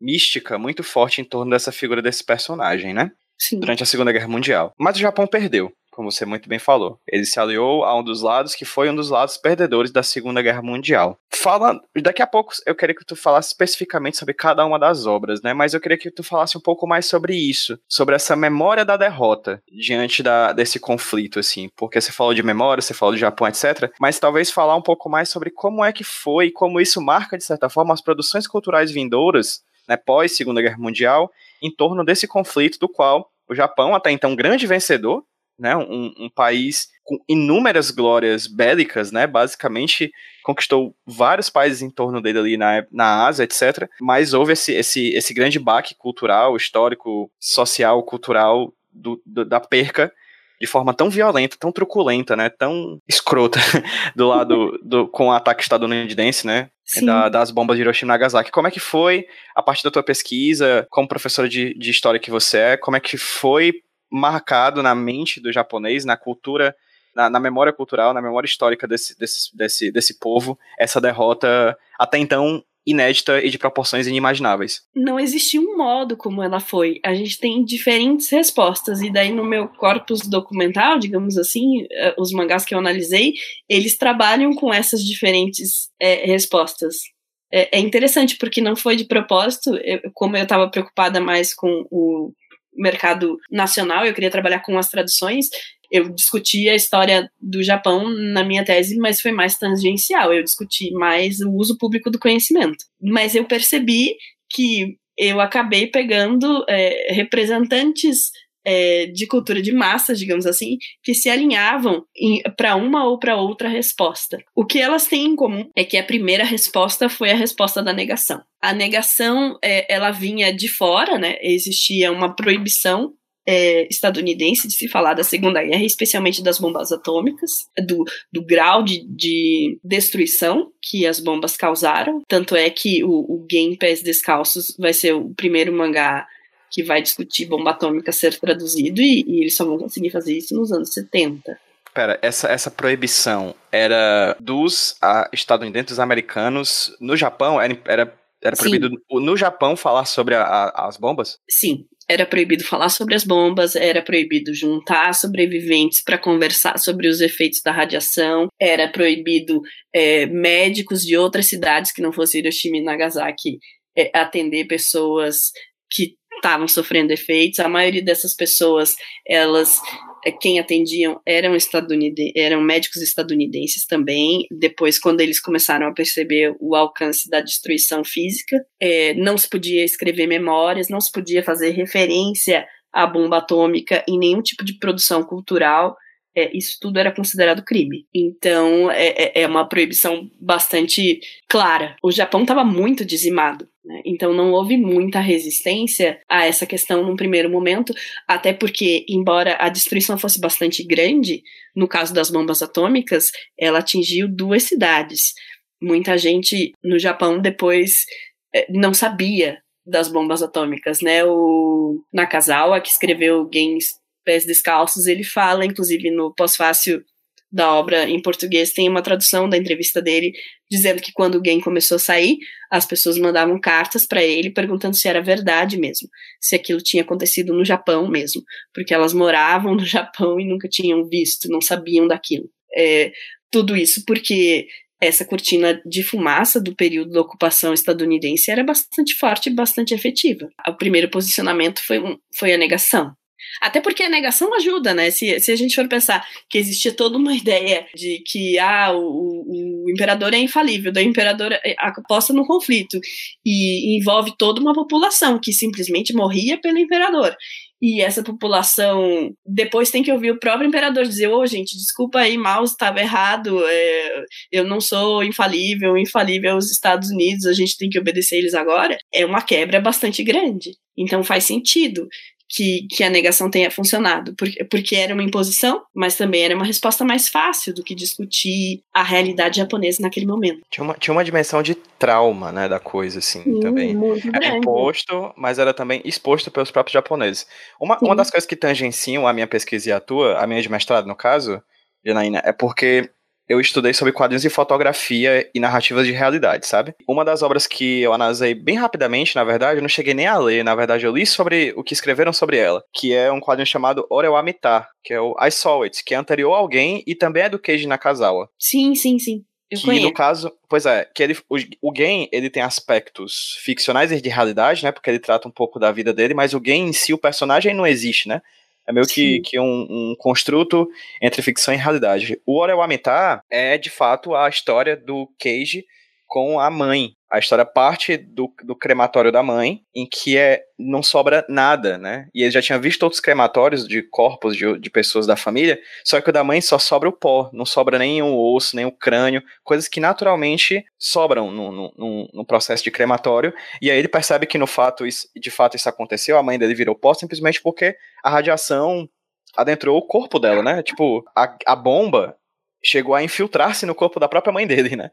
mística muito forte em torno dessa figura desse personagem, né? Sim. Durante a Segunda Guerra Mundial. Mas o Japão perdeu, como você muito bem falou. Ele se aliou a um dos lados que foi um dos lados perdedores da Segunda Guerra Mundial. Fala, daqui a pouco eu queria que tu falasse especificamente sobre cada uma das obras, né? Mas eu queria que tu falasse um pouco mais sobre isso, sobre essa memória da derrota diante da, desse conflito, assim. Porque você falou de memória, você falou do Japão, etc. Mas talvez falar um pouco mais sobre como é que foi, como isso marca, de certa forma, as produções culturais vindouras né, pós Segunda Guerra Mundial, em torno desse conflito do qual o Japão, até então grande vencedor, né, um, um, país com inúmeras glórias bélicas, né, basicamente conquistou vários países em torno dele ali na, na Ásia, etc. Mas houve esse, esse, esse grande baque cultural, histórico, social, cultural do, do, da perca de forma tão violenta, tão truculenta, né, tão escrota do lado do, com o ataque estadunidense, né, da, das bombas de Hiroshima e Nagasaki. Como é que foi, a partir da tua pesquisa, como professora de, de história que você é, como é que foi marcado na mente do japonês, na cultura, na, na memória cultural, na memória histórica desse, desse, desse, desse povo, essa derrota até então inédita e de proporções inimagináveis. Não existe um modo como ela foi. A gente tem diferentes respostas. E daí, no meu corpus documental, digamos assim, eh, os mangás que eu analisei, eles trabalham com essas diferentes é, respostas. É, é, interessante, porque não foi de propósito. Eu, como eu estava preocupada mais com o mercado nacional, eu queria trabalhar com as traduções, eu discuti a história do Japão na minha tese, mas foi mais tangencial. Eu discuti mais o uso público do conhecimento. Mas eu percebi que eu acabei pegando é, representantes é, de cultura de massa, digamos assim, que se alinhavam para uma ou para outra resposta. O que elas têm em comum é que a primeira resposta foi a resposta da negação. A negação, é, ela vinha de fora, né? Existia uma proibição é, estadunidense de se falar da Segunda Guerra, especialmente das bombas atômicas, do, do grau de, de destruição que as bombas causaram. Tanto é que o, o Game Pés Descalços vai ser o primeiro mangá que vai discutir bomba atômica ser traduzido, e, e eles só vão conseguir fazer isso nos anos 70. Pera, essa, essa proibição era dos a, estadunidenses americanos no Japão? Era, era, era proibido Sim. no Japão falar sobre a, a, as bombas? Sim, era proibido falar sobre as bombas, era proibido juntar sobreviventes para conversar sobre os efeitos da radiação, era proibido é, médicos de outras cidades que não fossem Hiroshima e Nagasaki é, atender pessoas que estavam sofrendo efeitos. A maioria dessas pessoas, elas é, quem atendiam eram estadunidenses, eram médicos estadunidenses também. Depois, quando eles começaram a perceber o alcance da destruição física, é, não se podia escrever memórias, não se podia fazer referência à bomba atômica em nenhum tipo de produção cultural é, isso tudo era considerado crime. Então, é, é, é uma proibição bastante clara. O Japão estava muito dizimado. Né? Então, não houve muita resistência a essa questão num primeiro momento, até porque, embora a destruição fosse bastante grande, no caso das bombas atômicas, ela atingiu duas cidades. Muita gente no Japão depois é, não sabia das bombas atômicas, né? O Nakazawa, que escreveu Games Pés Descalços, ele fala, inclusive no pós-fácil da obra em português, tem uma tradução da entrevista dele dizendo que quando o game começou a sair, as pessoas mandavam cartas para ele perguntando se era verdade mesmo, se aquilo tinha acontecido no Japão mesmo, porque elas moravam no Japão e nunca tinham visto, não sabiam daquilo. É, tudo isso porque essa cortina de fumaça do período da ocupação estadunidense era bastante forte e bastante efetiva. O primeiro posicionamento foi, foi a negação. Até porque a negação ajuda, né? Se, se a gente for pensar que existia toda uma ideia de que ah, o, o imperador é infalível, da imperador é, aposta no conflito e envolve toda uma população que simplesmente morria pelo imperador. e essa população depois tem que ouvir o próprio imperador dizer: Ô, oh, gente, desculpa aí, mal estava errado, é, eu não sou infalível, infalível é os Estados Unidos, a gente tem que obedecer eles agora, é uma quebra bastante grande. Então faz sentido que, que a negação tenha funcionado, porque, porque era uma imposição, mas também era uma resposta mais fácil do que discutir a realidade japonesa naquele momento. Tinha uma, tinha uma dimensão de trauma, né, da coisa, assim, Sim, também. Era imposto, mas era também exposto pelos próprios japoneses. Uma, uma das coisas que tangenciam a minha pesquisa e a tua, a minha de mestrado, no caso, Janaína, é porque eu estudei sobre quadrinhos de fotografia e narrativas de realidade, sabe? Uma das obras que eu analisei bem rapidamente, na verdade, eu não cheguei nem a ler, na verdade, eu li sobre o que escreveram sobre ela, que é um quadrinho chamado Oreo Amita, que é o I Saw It, que é anterior a alguém e também é do Keiji Nakazawa. Sim, sim, sim. Eu que conheço. no caso, pois é, que ele, o, o game ele tem aspectos ficcionais e de realidade, né? Porque ele trata um pouco da vida dele, mas o game em si, o personagem não existe, né? É meio que, que um, um, construto entre ficção e realidade. O Orewamita é, de fato, a história do Keiji com a mãe. A história parte do, do crematório da mãe, em que é, não sobra nada, né? E ele já tinha visto outros crematórios de corpos de, de pessoas da família, só que o da mãe só sobra o pó, não sobra nem o osso, nem o crânio, coisas que naturalmente sobram no, no, no processo de crematório. E aí ele percebe que no fato, de fato isso aconteceu, a mãe dele virou pó simplesmente porque a radiação adentrou o corpo dela, né? Tipo, a, a bomba chegou a infiltrar-se no corpo da própria mãe dele, né?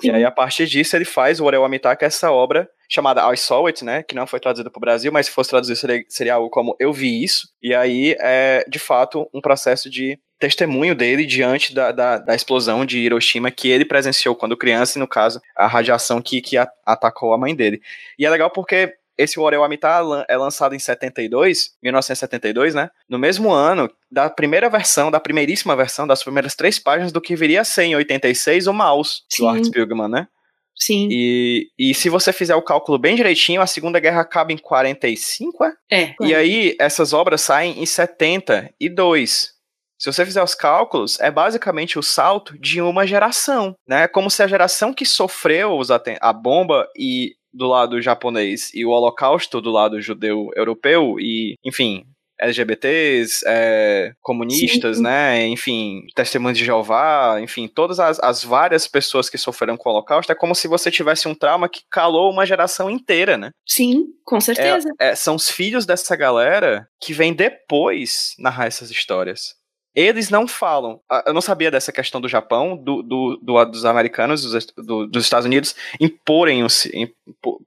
Sim. E aí, a partir disso, ele faz o Orel Amitaka, essa obra chamada I Saw It, né? Que não foi traduzida para o Brasil, mas se fosse traduzido seria, seria algo como Eu Vi Isso. E aí é, de fato, um processo de testemunho dele diante da, da, da, explosão de Hiroshima que ele presenciou quando criança, e no caso, a radiação que, que atacou a mãe dele. E é legal porque esse Orel Amitar é lançado em 72, 1972, né? No mesmo ano da primeira versão, da primeiríssima versão, das primeiras três páginas do que viria a ser em 86 o Mouse, Sim. do Art Spiegelman, né? Sim. E, e se você fizer o cálculo bem direitinho, a Segunda Guerra acaba em 45, é? É. E aí, essas obras saem em 72. Se você fizer os cálculos, é basicamente o salto de uma geração, né? Como se a geração que sofreu a bomba e do lado japonês e o Holocausto do lado judeu europeu e, enfim, LGBTs, é, comunistas, Sim. né? Enfim, testemunhos de Jeová, enfim, todas as, as, várias pessoas que sofreram com o Holocausto, é como se você tivesse um trauma que calou uma geração inteira, né? Sim, com certeza. É, é, são os filhos dessa galera que vêm depois narrar essas histórias. Eles não falam. Eu não sabia dessa questão do Japão, do, do, do dos americanos, dos, do, dos Estados Unidos, imporem, o,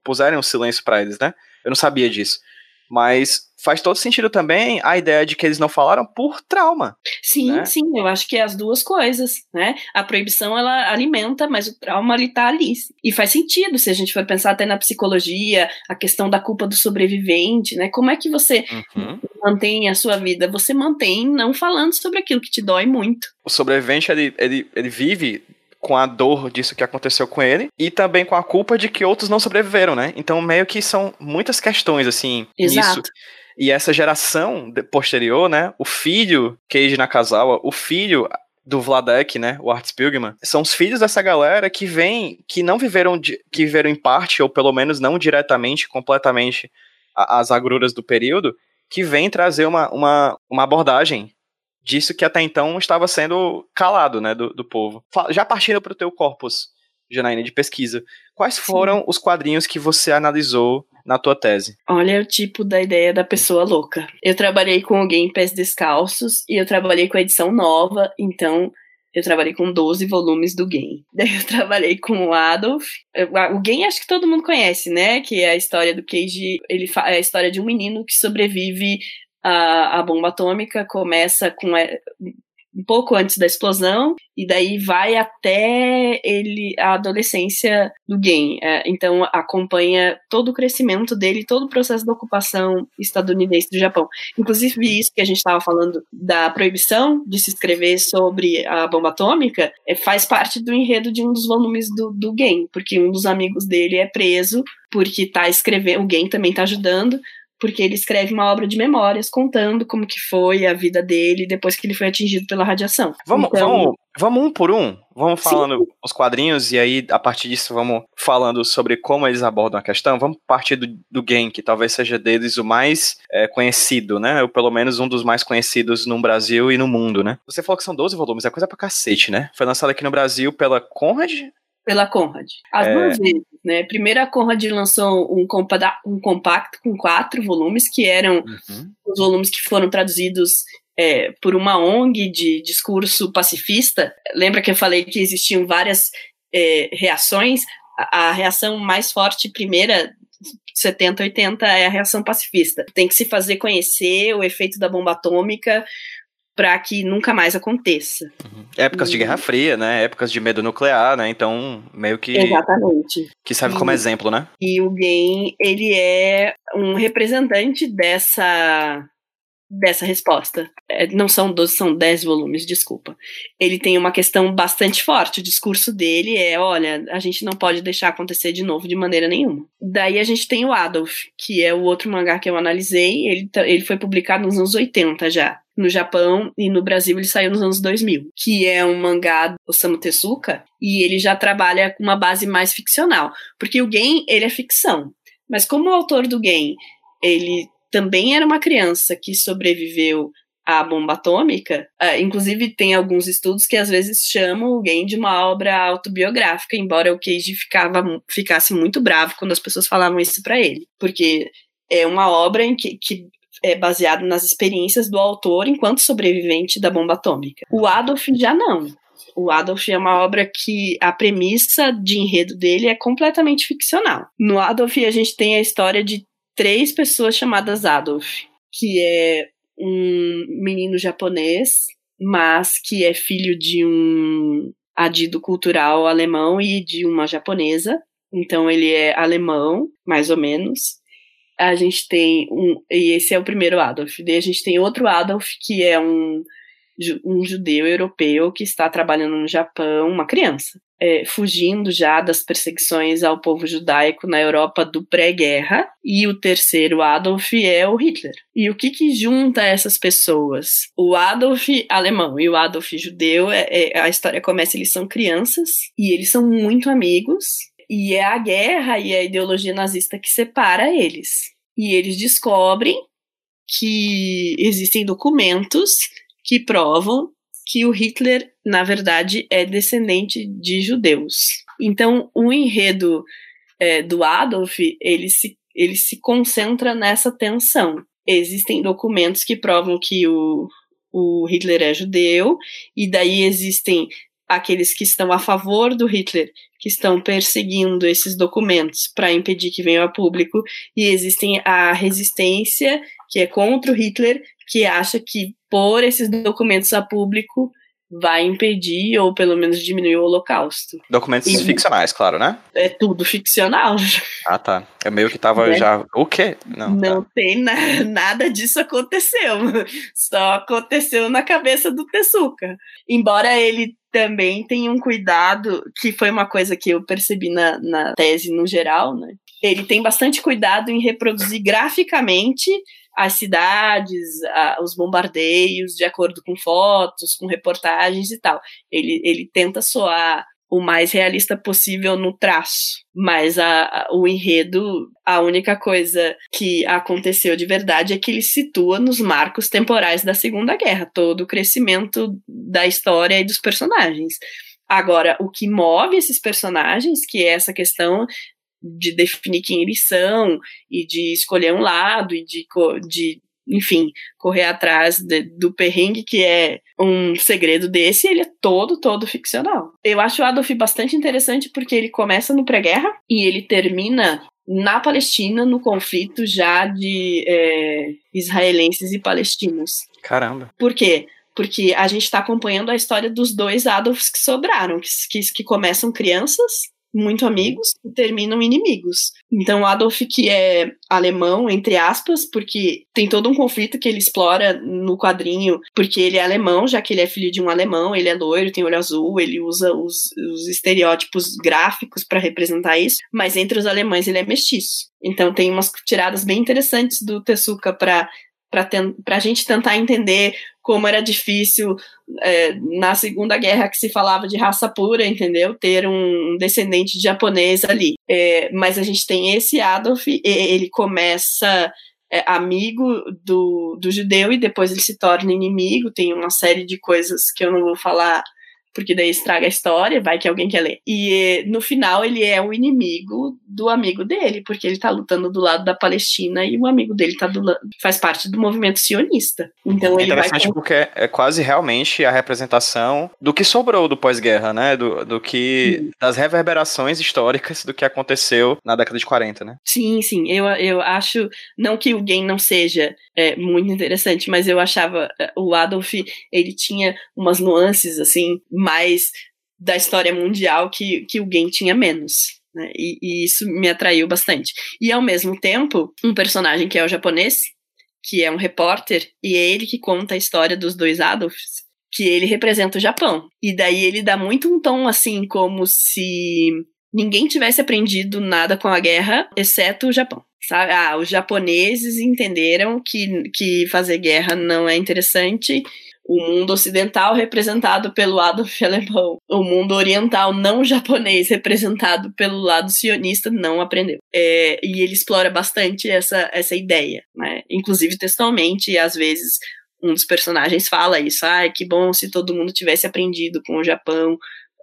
puserem um silêncio para eles, né? Eu não sabia disso. Mas faz todo sentido também a ideia de que eles não falaram por trauma. Sim, né? sim, eu acho que é as duas coisas, né? A proibição ela alimenta, mas o trauma ele tá ali. E faz sentido se a gente for pensar até na psicologia, a questão da culpa do sobrevivente, né? Como é que você uhum. mantém a sua vida? Você mantém não falando sobre aquilo que te dói muito. O sobrevivente ele, ele, ele vive com a dor disso que aconteceu com ele e também com a culpa de que outros não sobreviveram, né? Então meio que são muitas questões assim Exato. nisso. E essa geração posterior, né? O filho Keiji Nakazawa, o filho do Vladek, né, o Art Spiegelman, são os filhos dessa galera que vem, que não viveram, que viveram em parte, ou pelo menos não diretamente, completamente, as agruras do período, que vem trazer uma, uma, uma abordagem disso que até então estava sendo calado, né, do, do povo. Já partindo para o teu corpus, Janaína, de pesquisa, quais foram Sim. os quadrinhos que você analisou na tua tese? Olha o tipo da ideia da pessoa louca. Eu trabalhei com alguém em pés descalços e eu trabalhei com a edição nova, então eu trabalhei com 12 volumes do Game. Daí eu trabalhei com o Adolf. O Game acho que todo mundo conhece, né? Que é a história do Cage. Ele é a história de um menino que sobrevive à, à bomba atômica. Começa com um pouco antes da explosão, e daí vai até ele a adolescência do Gen. É, então acompanha todo o crescimento dele, todo o processo da ocupação estadunidense do Japão. Inclusive isso que a gente estava falando da proibição de se escrever sobre a bomba atômica é, faz parte do enredo de um dos volumes do, do Gen, porque um dos amigos dele é preso porque está escrevendo, o Gen também está ajudando porque ele escreve uma obra de memórias contando como que foi a vida dele depois que ele foi atingido pela radiação. Vamos, então, vamos, vamos um por um? Vamos falando sim. os quadrinhos e aí, a partir disso, vamos falando sobre como eles abordam a questão. Vamos partir do, do Game, que talvez seja deles o mais é, conhecido, né? Ou pelo menos um dos mais conhecidos no Brasil e no mundo, né? Você falou que são 12 volumes, é coisa pra cacete, né? Foi lançado aqui no Brasil pela Conrad, pela Conrad. As é... duas vezes, né? Primeiro a Conrad lançou um, compa um compacto com quatro volumes, que eram uhum. os volumes que foram traduzidos é, por uma ONG de discurso pacifista. Lembra que eu falei que existiam várias é, reações? A, a, reação mais forte, primeira, 70, 80, é a reação pacifista. Tem que se fazer conhecer o efeito da bomba atômica para que nunca mais aconteça. Uhum. Épocas e... de Guerra Fria, né? Épocas de medo nuclear, né? Então, meio que. Exatamente. Que serve e, como exemplo, né? E o Game, ele é um representante dessa dessa resposta. É, não são 12, são 10 volumes, desculpa. Ele tem uma questão bastante forte. O discurso dele é: olha, a gente não pode deixar acontecer de novo de maneira nenhuma. Daí a gente tem o Adolf, que é o outro mangá que eu analisei. Ele, ele foi publicado nos anos 80 já. No Japão e no Brasil ele saiu nos anos 2000, que é um mangá do Osamu Tezuka, e ele já trabalha com uma base mais ficcional, porque o Gen, ele é ficção. Mas como o autor do Gen, ele também era uma criança que sobreviveu à bomba atômica. Uh, inclusive, tem alguns estudos que às vezes chamam alguém de uma obra autobiográfica, embora o Cage ficava, ficasse muito bravo quando as pessoas falavam isso para ele, porque é uma obra em que, que é baseada nas experiências do autor enquanto sobrevivente da bomba atômica. O Adolf já não. O Adolf é uma obra que a premissa de enredo dele é completamente ficcional. No Adolf a gente tem a história de três pessoas chamadas Adolf, que é um menino japonês, mas que é filho de um adido cultural alemão e de uma japonesa. Então ele é alemão, mais ou menos. A gente tem um. E esse é o primeiro Adolf. Daí a gente tem outro Adolf, que é um, um judeu europeu que está trabalhando no Japão, uma criança é, fugindo já das perseguições ao povo judaico na Europa do pré-guerra, e o terceiro Adolf é o Hitler. E o que, que junta essas pessoas? O Adolf alemão e o Adolf judeu, é, é, a história começa, eles são crianças e eles são muito amigos, e é a guerra e a ideologia nazista que separa eles. E eles descobrem que existem documentos que provam que o Hitler, na verdade, é descendente de judeus. Então, o enredo é, do Adolf, ele se, ele se concentra nessa tensão. Existem documentos que provam que o, o Hitler é judeu, e daí existem aqueles que estão a favor do Hitler, que estão perseguindo esses documentos para impedir que venham a público, e existem a resistência, que é contra o Hitler, que acha que pôr esses documentos a público vai impedir ou pelo menos diminuir o holocausto. Documentos e, ficcionais, claro, né? É tudo ficcional. Ah, tá. É meio que tava é. já. O quê? Não, Não tá. tem na... nada disso aconteceu. Só aconteceu na cabeça do Tezuka. Embora ele também tenha um cuidado, que foi uma coisa que eu percebi na, na tese no geral, né? Ele tem bastante cuidado em reproduzir graficamente as cidades, a, os bombardeios, de acordo com fotos, com reportagens e tal. Ele, ele tenta soar o mais realista possível no traço, mas a, a, o enredo, a única coisa que aconteceu de verdade é que ele situa nos marcos temporais da Segunda Guerra, todo o crescimento da história e dos personagens. Agora, o que move esses personagens, que é essa questão de definir quem eles são e de escolher um lado e de, de enfim, correr atrás de, do perrengue que é um segredo desse, ele é todo, todo ficcional. Eu acho o Adolf bastante interessante porque ele começa no pré-guerra e ele termina na Palestina, no conflito já de é, israelenses e palestinos. Caramba. Por quê? Porque a gente está acompanhando a história dos dois Adolfs que sobraram, que, que, que começam crianças muito amigos e terminam inimigos. Então, Adolf, que é alemão, entre aspas, porque tem todo um conflito que ele explora no quadrinho, porque ele é alemão, já que ele é filho de um alemão, ele é loiro, tem olho azul, ele usa os, os estereótipos gráficos para representar isso, mas entre os alemães ele é mestiço. Então, tem umas tiradas bem interessantes do Tezuka para para a gente tentar entender como era difícil é, na Segunda Guerra que se falava de raça pura, entendeu? Ter um descendente de japonês ali. É, mas a gente tem esse Adolf, ele começa é, amigo do, do judeu e depois ele se torna inimigo. Tem uma série de coisas que eu não vou falar porque daí estraga a história, vai que alguém quer ler. E no final ele é o inimigo do amigo dele, porque ele tá lutando do lado da Palestina e o amigo dele tá do faz parte do movimento sionista. Então é ele interessante vai... porque é quase realmente a representação do que sobrou do pós-guerra, né? Do, do que sim. das reverberações históricas do que aconteceu na década de 40, né? Sim, sim. Eu, eu acho não que o game não seja é, muito interessante, mas eu achava é, o Adolf ele tinha umas nuances assim mais da história mundial que, que o game tinha menos. Né? E, e, isso me atraiu bastante. E ao mesmo tempo, um personagem que é o japonês, que é um repórter, e é ele que conta a história dos dois Adolfs, que ele representa o Japão. E daí ele dá muito um tom assim, como se ninguém tivesse aprendido nada com a guerra, exceto o Japão. Sabe? Ah, os japoneses entenderam que, que fazer guerra não é interessante o mundo ocidental representado pelo Adolf alemão, o mundo oriental não japonês representado pelo lado sionista não aprendeu. É, e ele explora bastante essa, essa ideia, né? inclusive textualmente, às vezes um dos personagens fala isso, ah, que bom se todo mundo tivesse aprendido com o Japão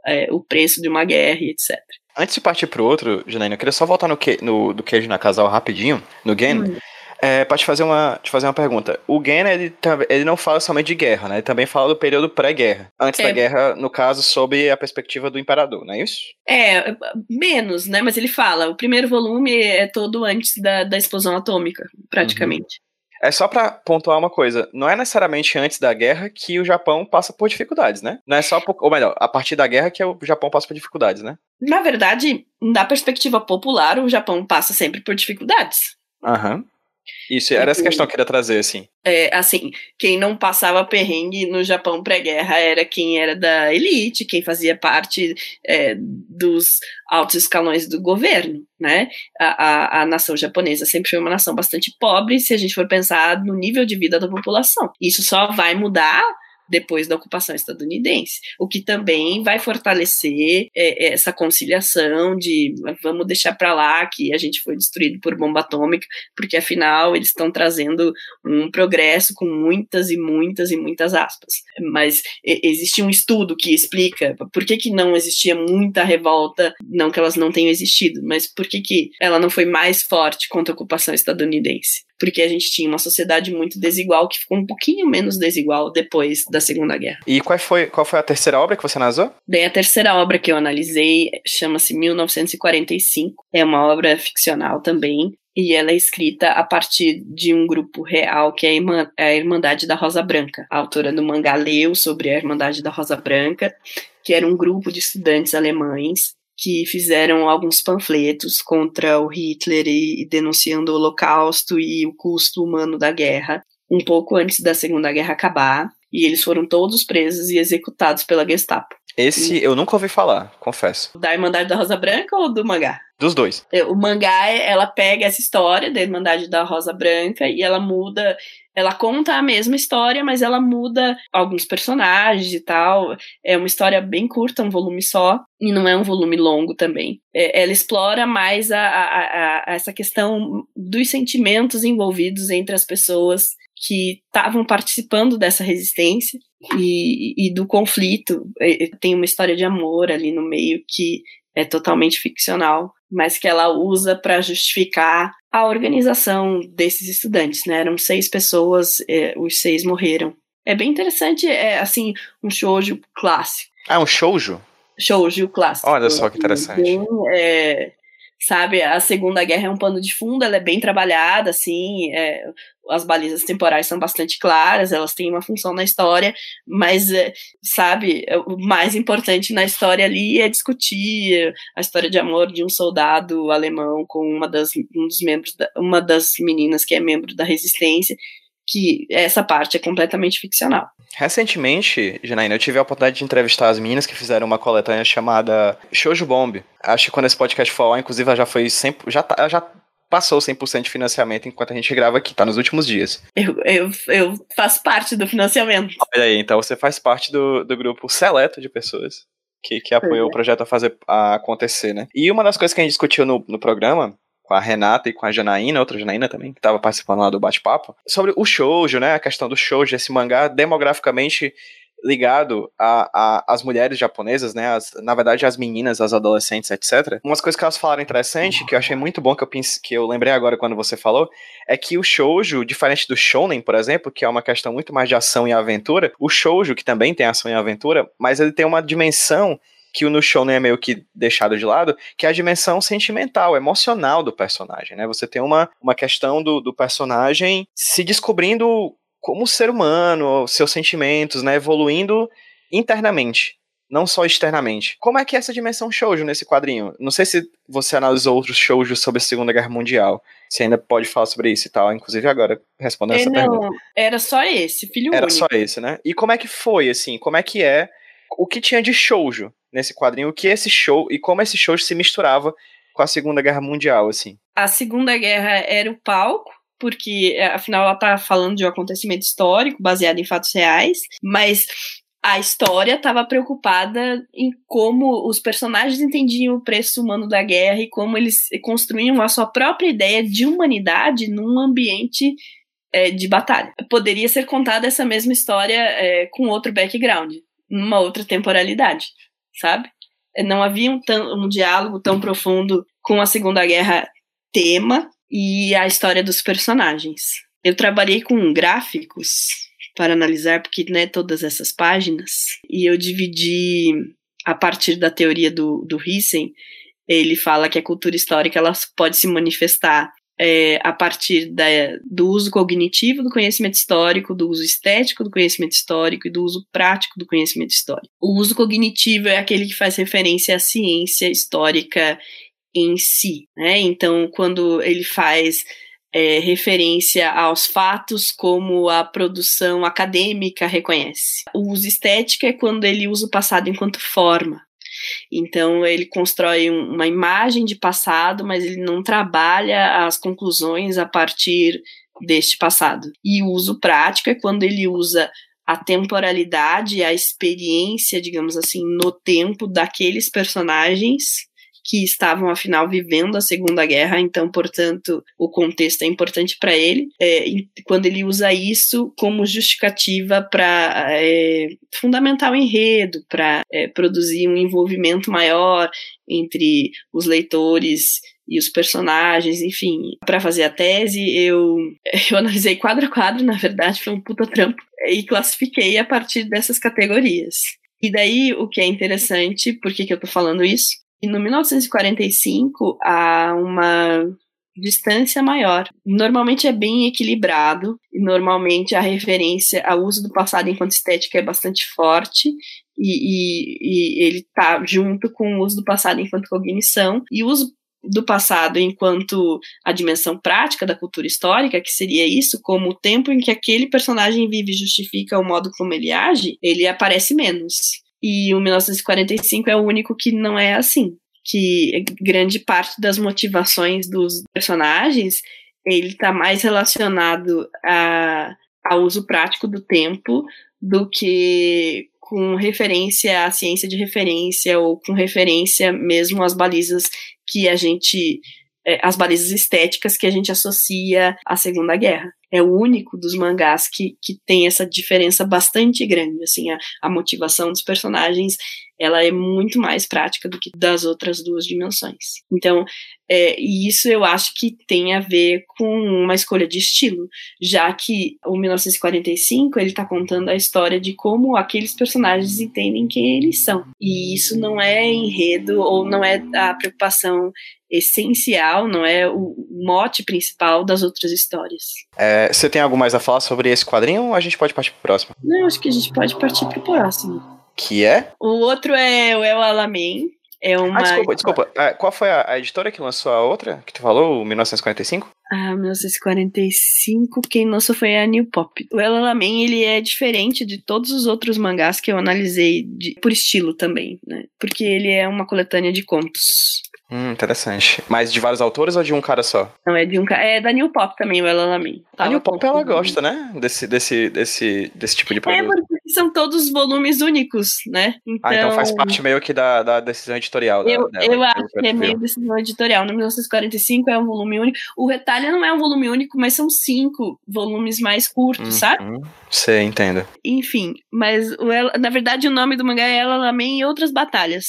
é, o preço de uma guerra e etc. Antes de partir pro outro, Janaína, eu queria só voltar no, que, no do queijo na casal rapidinho, no game. Hum. É, pra te fazer, uma, te fazer uma pergunta. O Gen, ele, ele não fala somente de guerra, né? Ele também fala do período pré-guerra. Antes é. da guerra, no caso, sob a perspectiva do imperador, não é isso? É, menos, né? Mas ele fala. O primeiro volume é todo antes da, da explosão atômica, praticamente. Uhum. É só para pontuar uma coisa, não é necessariamente antes da guerra que o Japão passa por dificuldades, né? Não é só, por, ou melhor, a partir da guerra que o Japão passa por dificuldades, né? Na verdade, da perspectiva popular, o Japão passa sempre por dificuldades. Aham. Uhum. Isso, era essa questão que eu queria trazer, assim. É, assim, quem não passava perrengue no Japão pré-guerra era quem era da elite, quem fazia parte é, dos altos escalões do governo, né? A, a, a, nação japonesa sempre foi uma nação bastante pobre, se a gente for pensar no nível de vida da população. Isso só vai mudar depois da ocupação estadunidense, o que também vai fortalecer é, é essa conciliação de vamos deixar para lá que a gente foi destruído por bomba atômica, porque afinal eles estão trazendo um progresso com muitas e muitas e muitas aspas. Mas existe um estudo que explica por que, que não existia muita revolta, não que elas não tenham existido, mas por que, que ela não foi mais forte contra a ocupação estadunidense porque a gente tinha uma sociedade muito desigual que ficou um pouquinho menos desigual depois da Segunda Guerra. E qual foi, qual foi a terceira obra que você analisou? Bem, a terceira obra que eu analisei chama-se 1945. É uma obra ficcional também. E ela é escrita a partir de um grupo real que é a Irmandade da Rosa Branca. A autora do mangá leu sobre a Irmandade da Rosa Branca, que era um grupo de estudantes alemães que fizeram alguns panfletos contra o Hitler e, e denunciando o Holocausto e o custo humano da guerra, um pouco antes da Segunda Guerra acabar, e eles foram todos presos e executados pela Gestapo. Esse e... eu nunca ouvi falar, confesso. Da Irmandade da Rosa Branca ou do mangá? Dos dois. É, o mangá, ela pega essa história da Irmandade da Rosa Branca e ela muda ela conta a mesma história, mas ela muda alguns personagens e tal. É uma história bem curta, um volume só, e não é um volume longo também. É, ela explora mais a, a, a, essa questão dos sentimentos envolvidos entre as pessoas que estavam participando dessa resistência e, e do conflito. Tem uma história de amor ali no meio que é totalmente ficcional, mas que ela usa para justificar a organização desses estudantes, né? Eram seis pessoas, é, os seis morreram. É bem interessante, é assim, um shoujo clássico. Ah, um shoujo? Shoujo clássico. Olha só que interessante. Bem, é, sabe? A Segunda Guerra é um pano de fundo, ela é bem trabalhada, assim, é, as balizas temporais são bastante claras, elas têm uma função na história, mas, é, sabe, o mais importante na história ali é discutir a história de amor de um soldado alemão com uma das, um dos membros, da, uma das meninas que é membro da resistência, que essa parte é completamente ficcional. Recentemente, Janaína, eu tive a oportunidade de entrevistar as meninas que fizeram uma coletânea chamada Shoujo Bomb. Acho que quando esse podcast for inclusive, ela já foi 100, já, tá, já passou 100% de financiamento enquanto a gente grava aqui, tá nos últimos dias. Eu, eu, eu faço parte do financiamento. Olha aí, então você faz parte do, do grupo seleto de pessoas que, que apoiou é. o projeto a fazer a acontecer, né? E uma das coisas que a gente discutiu no, no programa com a Renata e com a Janaína, outra Janaína também, que estava participando lá do bate-papo, sobre o shoujo, né? A questão do shoujo, esse mangá demograficamente ligado às mulheres japonesas, né? As, na verdade, as meninas, as adolescentes, etc. Umas coisas que elas falaram interessante, que eu achei muito bom, que eu, pense, que eu lembrei agora quando você falou, é que o shoujo, diferente do shonen, por exemplo, que é uma questão muito mais de ação e aventura, o shoujo, que também tem ação e aventura, mas ele tem uma dimensão que o no shonen é meio que deixado de lado, que é a dimensão sentimental, emocional do personagem, né? Você tem uma, uma questão do, do personagem se descobrindo como ser humano, seus sentimentos, né? Evoluindo internamente, não só externamente. Como é que é essa dimensão shoujo nesse quadrinho? Não sei se você analisou outros shoujos sobre a Segunda Guerra Mundial. Você ainda pode falar sobre isso e tal, inclusive agora respondendo é, essa não, pergunta. Era só esse, filho Era único. só esse, né? E como é que foi, assim? Como é que é o que tinha de shoujo nesse quadrinho, o que esse show e como esse show se misturava com a Segunda Guerra Mundial, assim. A Segunda Guerra era o palco, porque é, afinal ela tá falando de um acontecimento histórico baseado em fatos reais, mas a história estava preocupada em como os personagens entendiam o preço humano da guerra e como eles construíam a sua própria ideia de humanidade num ambiente é, de batalha. Poderia ser contada essa mesma história é, com outro background, numa outra temporalidade sabe? Não havia um, um diálogo tão profundo com a Segunda Guerra tema e a história dos personagens. Eu trabalhei com gráficos para analisar, porque né, todas essas páginas, e eu dividi a partir da teoria do, do Rissen, ele fala que a cultura histórica ela pode se manifestar é, a partir da, do uso cognitivo do conhecimento histórico, do uso estético do conhecimento histórico e do uso prático do conhecimento histórico. O uso cognitivo é aquele que faz referência à ciência histórica em si, né? Então, quando ele faz é, referência aos fatos como a produção acadêmica reconhece. O uso estético é quando ele usa o passado enquanto forma, então ele constrói uma imagem de passado, mas ele não trabalha as conclusões a partir deste passado. E o uso prático é quando ele usa a temporalidade, a experiência, digamos assim, no tempo daqueles personagens que estavam, afinal, vivendo a Segunda Guerra, então, portanto, o contexto é importante para ele. É, quando ele usa isso como justificativa para é, fundamentar o enredo, para é, produzir um envolvimento maior entre os leitores e os personagens, enfim. Para fazer a tese, eu, eu analisei quadro a quadro, na verdade, foi um puta trampo, e classifiquei a partir dessas categorias. E daí, o que é interessante, por que, que eu tô falando isso? E no 1945 há uma distância maior. Normalmente é bem equilibrado, e normalmente a referência ao uso do passado enquanto estética é bastante forte, e, e, e ele está junto com o uso do passado enquanto cognição, e o uso do passado enquanto a dimensão prática da cultura histórica, que seria isso, como o tempo em que aquele personagem vive justifica o modo como ele age, ele aparece menos. E o 1945 é o único que não é assim. Que grande parte das motivações dos personagens ele está mais relacionado a, ao uso prático do tempo do que com referência à ciência de referência ou com referência mesmo às balizas que a gente as balizas estéticas que a gente associa à Segunda Guerra. É o único dos mangás que, que tem essa diferença bastante grande, assim, a, a motivação dos personagens, ela é muito mais prática do que das outras duas dimensões. Então, é, e isso eu acho que tem a ver com uma escolha de estilo, já que o 1945 ele está contando a história de como aqueles personagens entendem quem eles são. E isso não é enredo ou não é a preocupação essencial, não é o mote principal das outras histórias. É, você tem algo mais a falar sobre esse quadrinho ou a gente pode partir pro próximo? Não, acho que a gente pode partir pro próximo. Que é? O outro é o El Alamein. É uma... Ah, desculpa, desculpa. É, qual foi a, a, editora que lançou a outra que tu falou, o 1945? Ah, 1945, quem lançou foi a New Pop. O El Alamein, ele é diferente de todos os outros mangás que eu analisei de, por estilo também, né? Porque ele é uma coletânea de contos. Hum, interessante. Mas de vários autores ou de um cara só? Não, é de um cara. É da New Pop também, o Ela Lamin. A New Pop ela gosta, né? Desse, desse, desse, desse tipo de produto. São todos volumes únicos, né? Então, ah, então faz parte meio que da, da decisão editorial. Eu, dela, eu acho que é meio decisão editorial. No 1945 é um volume único. O Retalha não é um volume único, mas são cinco volumes mais curtos, hum, sabe? Sei, entendo. Enfim, mas o ela, na verdade o nome do mangá é Ela Lamin e Outras Batalhas.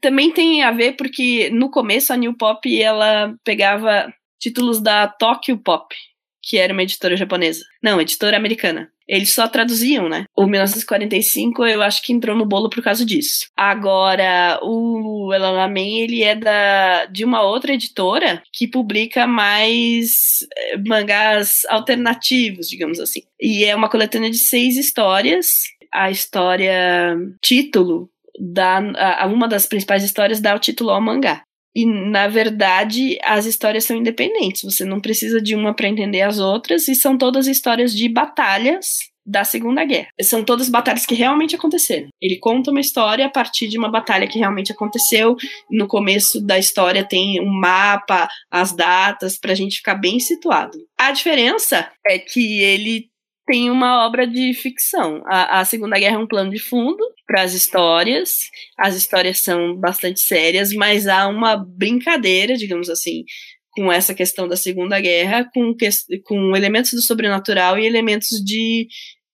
Também tem a ver porque no começo começo a New Pop ela pegava títulos da Tokyo Pop, que era uma editora japonesa. Não, editora americana. Eles só traduziam, né? O 1945 eu acho que entrou no bolo por causa disso. Agora, o Elalamen, ele é da, de uma outra editora que publica mais eh, mangás alternativos, digamos assim. E é uma coletânea de seis histórias. A história título dá a, uma das principais histórias dá o título ao mangá. E, na verdade, as histórias são independentes. Você não precisa de uma para entender as outras, e são todas histórias de batalhas da Segunda Guerra. São todas batalhas que realmente aconteceram. Ele conta uma história a partir de uma batalha que realmente aconteceu. No começo da história tem um mapa, as datas, para a gente ficar bem situado. A diferença é que ele tem uma obra de ficção. A, a Segunda Guerra é um plano de fundo para as histórias. As histórias são bastante sérias, mas há uma brincadeira, digamos assim, com essa questão da Segunda Guerra, com, que, com elementos do sobrenatural e elementos de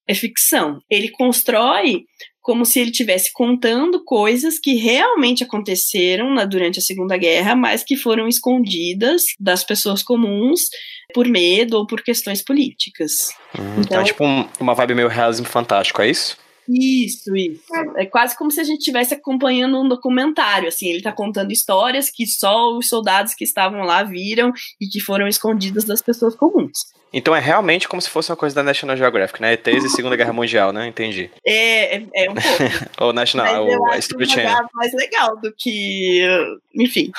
é, ficção. Ele constrói como se ele estivesse contando coisas que realmente aconteceram na, durante a Segunda Guerra, mas que foram escondidas das pessoas comuns por medo ou por questões políticas. Hum, então, é tipo um, uma vibe meio realismo fantástico, é isso? Isso, isso. É quase como se a gente estivesse acompanhando um documentário, assim, ele está contando histórias que só os soldados que estavam lá viram e que foram escondidas das pessoas comuns. Então é realmente como se fosse uma coisa da National Geographic, né? ETs e Segunda Guerra Mundial, né? Entendi. É, é, é um pouco. Ou National, ou a History Channel. mais legal do que. Enfim.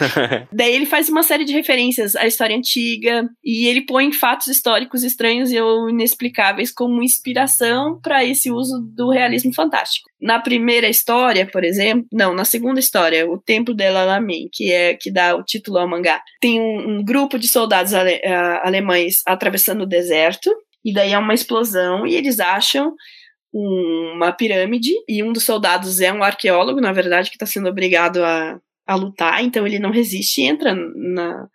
Daí ele faz uma série de referências à história antiga e ele põe fatos históricos estranhos e inexplicáveis como inspiração para esse uso do realismo fantástico. Na primeira história, por exemplo, não, na segunda história, o Templo de Lalamin, que é que dá o título ao mangá, tem um, um grupo de soldados ale, uh, alemães atravessando o deserto, e daí é uma explosão, e eles acham uma pirâmide, e um dos soldados é um arqueólogo, na verdade, que está sendo obrigado a, a lutar, então ele não resiste e entra na.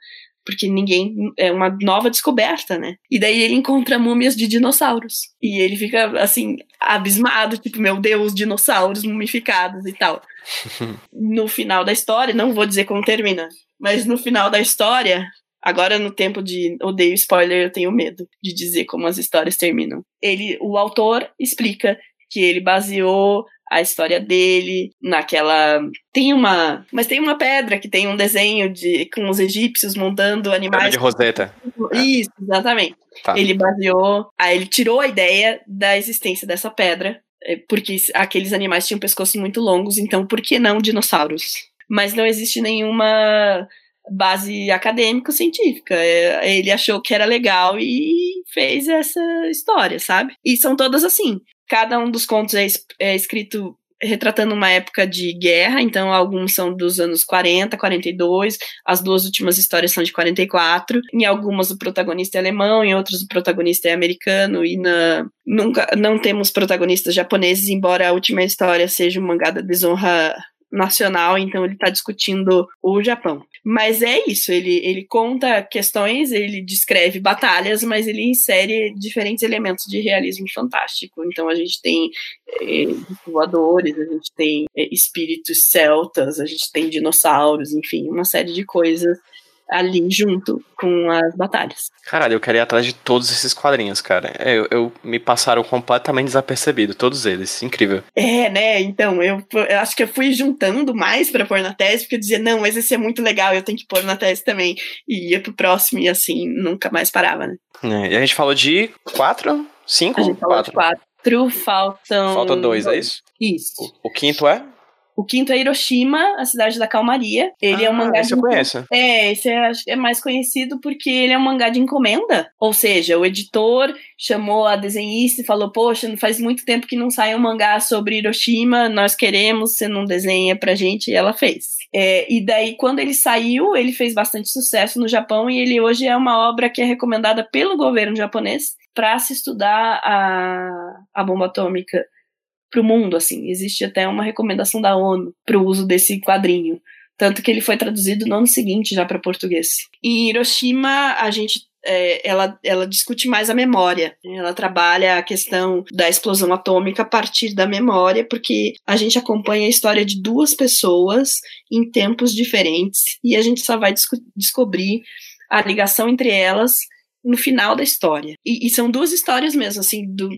Porque ninguém. É uma nova descoberta, né? E daí ele encontra múmias de dinossauros. E ele fica, assim, abismado, tipo, meu Deus, dinossauros mumificados e tal. no final da história, não vou dizer como termina, mas no final da história, Agora, no tempo de odeio spoiler, eu tenho medo de dizer como as histórias terminam. Ele, o autor explica que ele baseou a história dele naquela tem uma mas tem uma pedra que tem um desenho de com os egípcios montando animais. De Roseta. Isso exatamente. Tá. ele baseou aí ele tirou a ideia da existência dessa pedra é, porque aqueles animais tinham pescoços muito longos então por que não dinossauros? Mas não existe nenhuma base acadêmico-científica. É, ele achou que era legal e fez essa história, sabe? E são todas assim. Cada um dos contos é, é escrito retratando uma época de guerra, então alguns são dos anos 40, 42, as duas últimas histórias são de 44, em algumas o protagonista é alemão, em outras o protagonista é americano, e na, nunca não temos protagonistas japoneses, embora a última história seja um mangá da desonra nacional, então ele está discutindo o Japão. Mas é isso, ele, ele conta questões, ele descreve batalhas, mas ele insere diferentes elementos de realismo fantástico. Então a gente tem é, voadores, a gente tem é, espíritos celtas, a gente tem dinossauros, enfim, uma série de coisas ali junto com as batalhas. Caralho, eu queria ir atrás de todos esses quadrinhos, cara. É, eu, eu, me passaram completamente desapercebido, todos eles. Incrível. É, né? Então, eu, eu acho que eu fui juntando mais para pôr na tese, porque eu dizia, não, mas esse é muito legal, eu tenho que pôr na tese também. E ia pro próximo e assim, nunca mais parava, né? É, e a gente falou de quatro? Cinco? A gente falou quatro. de quatro, faltam. Faltam dois, é isso? Isso. O, o quinto é? O quinto é Hiroshima, a cidade da calmaria. Ele ah, é um ah, mangá esse de... eu conheço. É, esse é, é, mais conhecido porque ele é um mangá de encomenda. Ou seja, o editor chamou a desenhista e falou: Poxa, faz muito tempo que não sai um mangá sobre Hiroshima, nós queremos, você não desenha pra gente, e ela fez. É, e daí, quando ele saiu, ele fez bastante sucesso no Japão e ele hoje é uma obra que é recomendada pelo governo japonês para se estudar a, a bomba atômica para o mundo, assim. Existe até uma recomendação da ONU para o uso desse quadrinho. Tanto que ele foi traduzido no ano seguinte já para português. Em Hiroshima, a gente é, ela, ela discute mais a memória. Ela trabalha a questão da explosão atômica a partir da memória, porque a gente acompanha a história de duas pessoas em tempos diferentes e a gente só vai desco descobrir a ligação entre elas no final da história. E, e, são duas histórias mesmo, assim, do,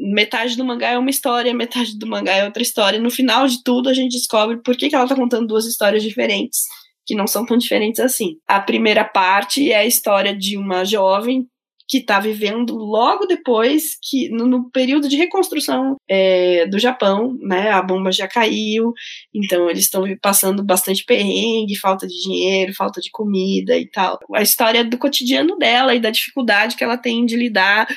metade do mangá é uma história, metade do mangá é outra história. No final de tudo, a gente descobre por que, que ela tá contando duas histórias diferentes, que não são tão diferentes assim. A primeira parte é a história de uma jovem que está vivendo logo depois que no, no período de reconstrução é, do Japão, né? A bomba já caiu, então eles estão passando bastante perrengue, falta de dinheiro, falta de comida e tal. A história do cotidiano dela e da dificuldade que ela tem de lidar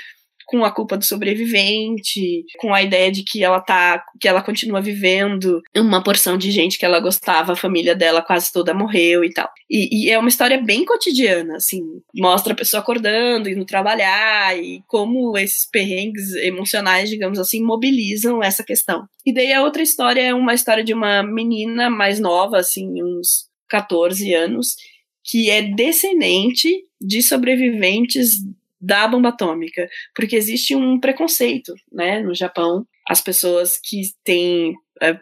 com a culpa do sobrevivente, com a ideia de que ela tá, que ela continua vivendo uma porção de gente que ela gostava, a família dela quase toda morreu e tal. E, e é uma história bem cotidiana, assim, mostra a pessoa acordando, indo trabalhar e como esses perrengues emocionais, digamos assim, mobilizam essa questão. E daí a outra história é uma história de uma menina mais nova, assim, uns 14 anos, que é descendente de sobreviventes da bomba atômica, porque existe um preconceito, né, no Japão. As pessoas que têm, é,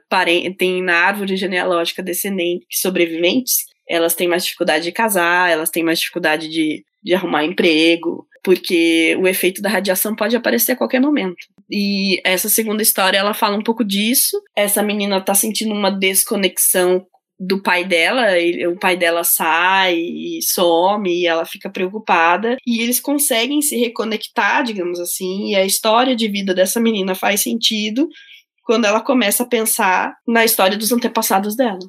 têm na árvore genealógica descendentes sobreviventes, elas têm mais dificuldade de casar, elas têm mais dificuldade de, de arrumar emprego, porque o efeito da radiação pode aparecer a qualquer momento. E essa segunda história, ela fala um pouco disso. Essa menina tá sentindo uma desconexão do pai dela, ele, o pai dela sai e some e ela fica preocupada e eles conseguem se reconectar, digamos assim, e a história de vida dessa menina faz sentido quando ela começa a pensar na história dos antepassados dela.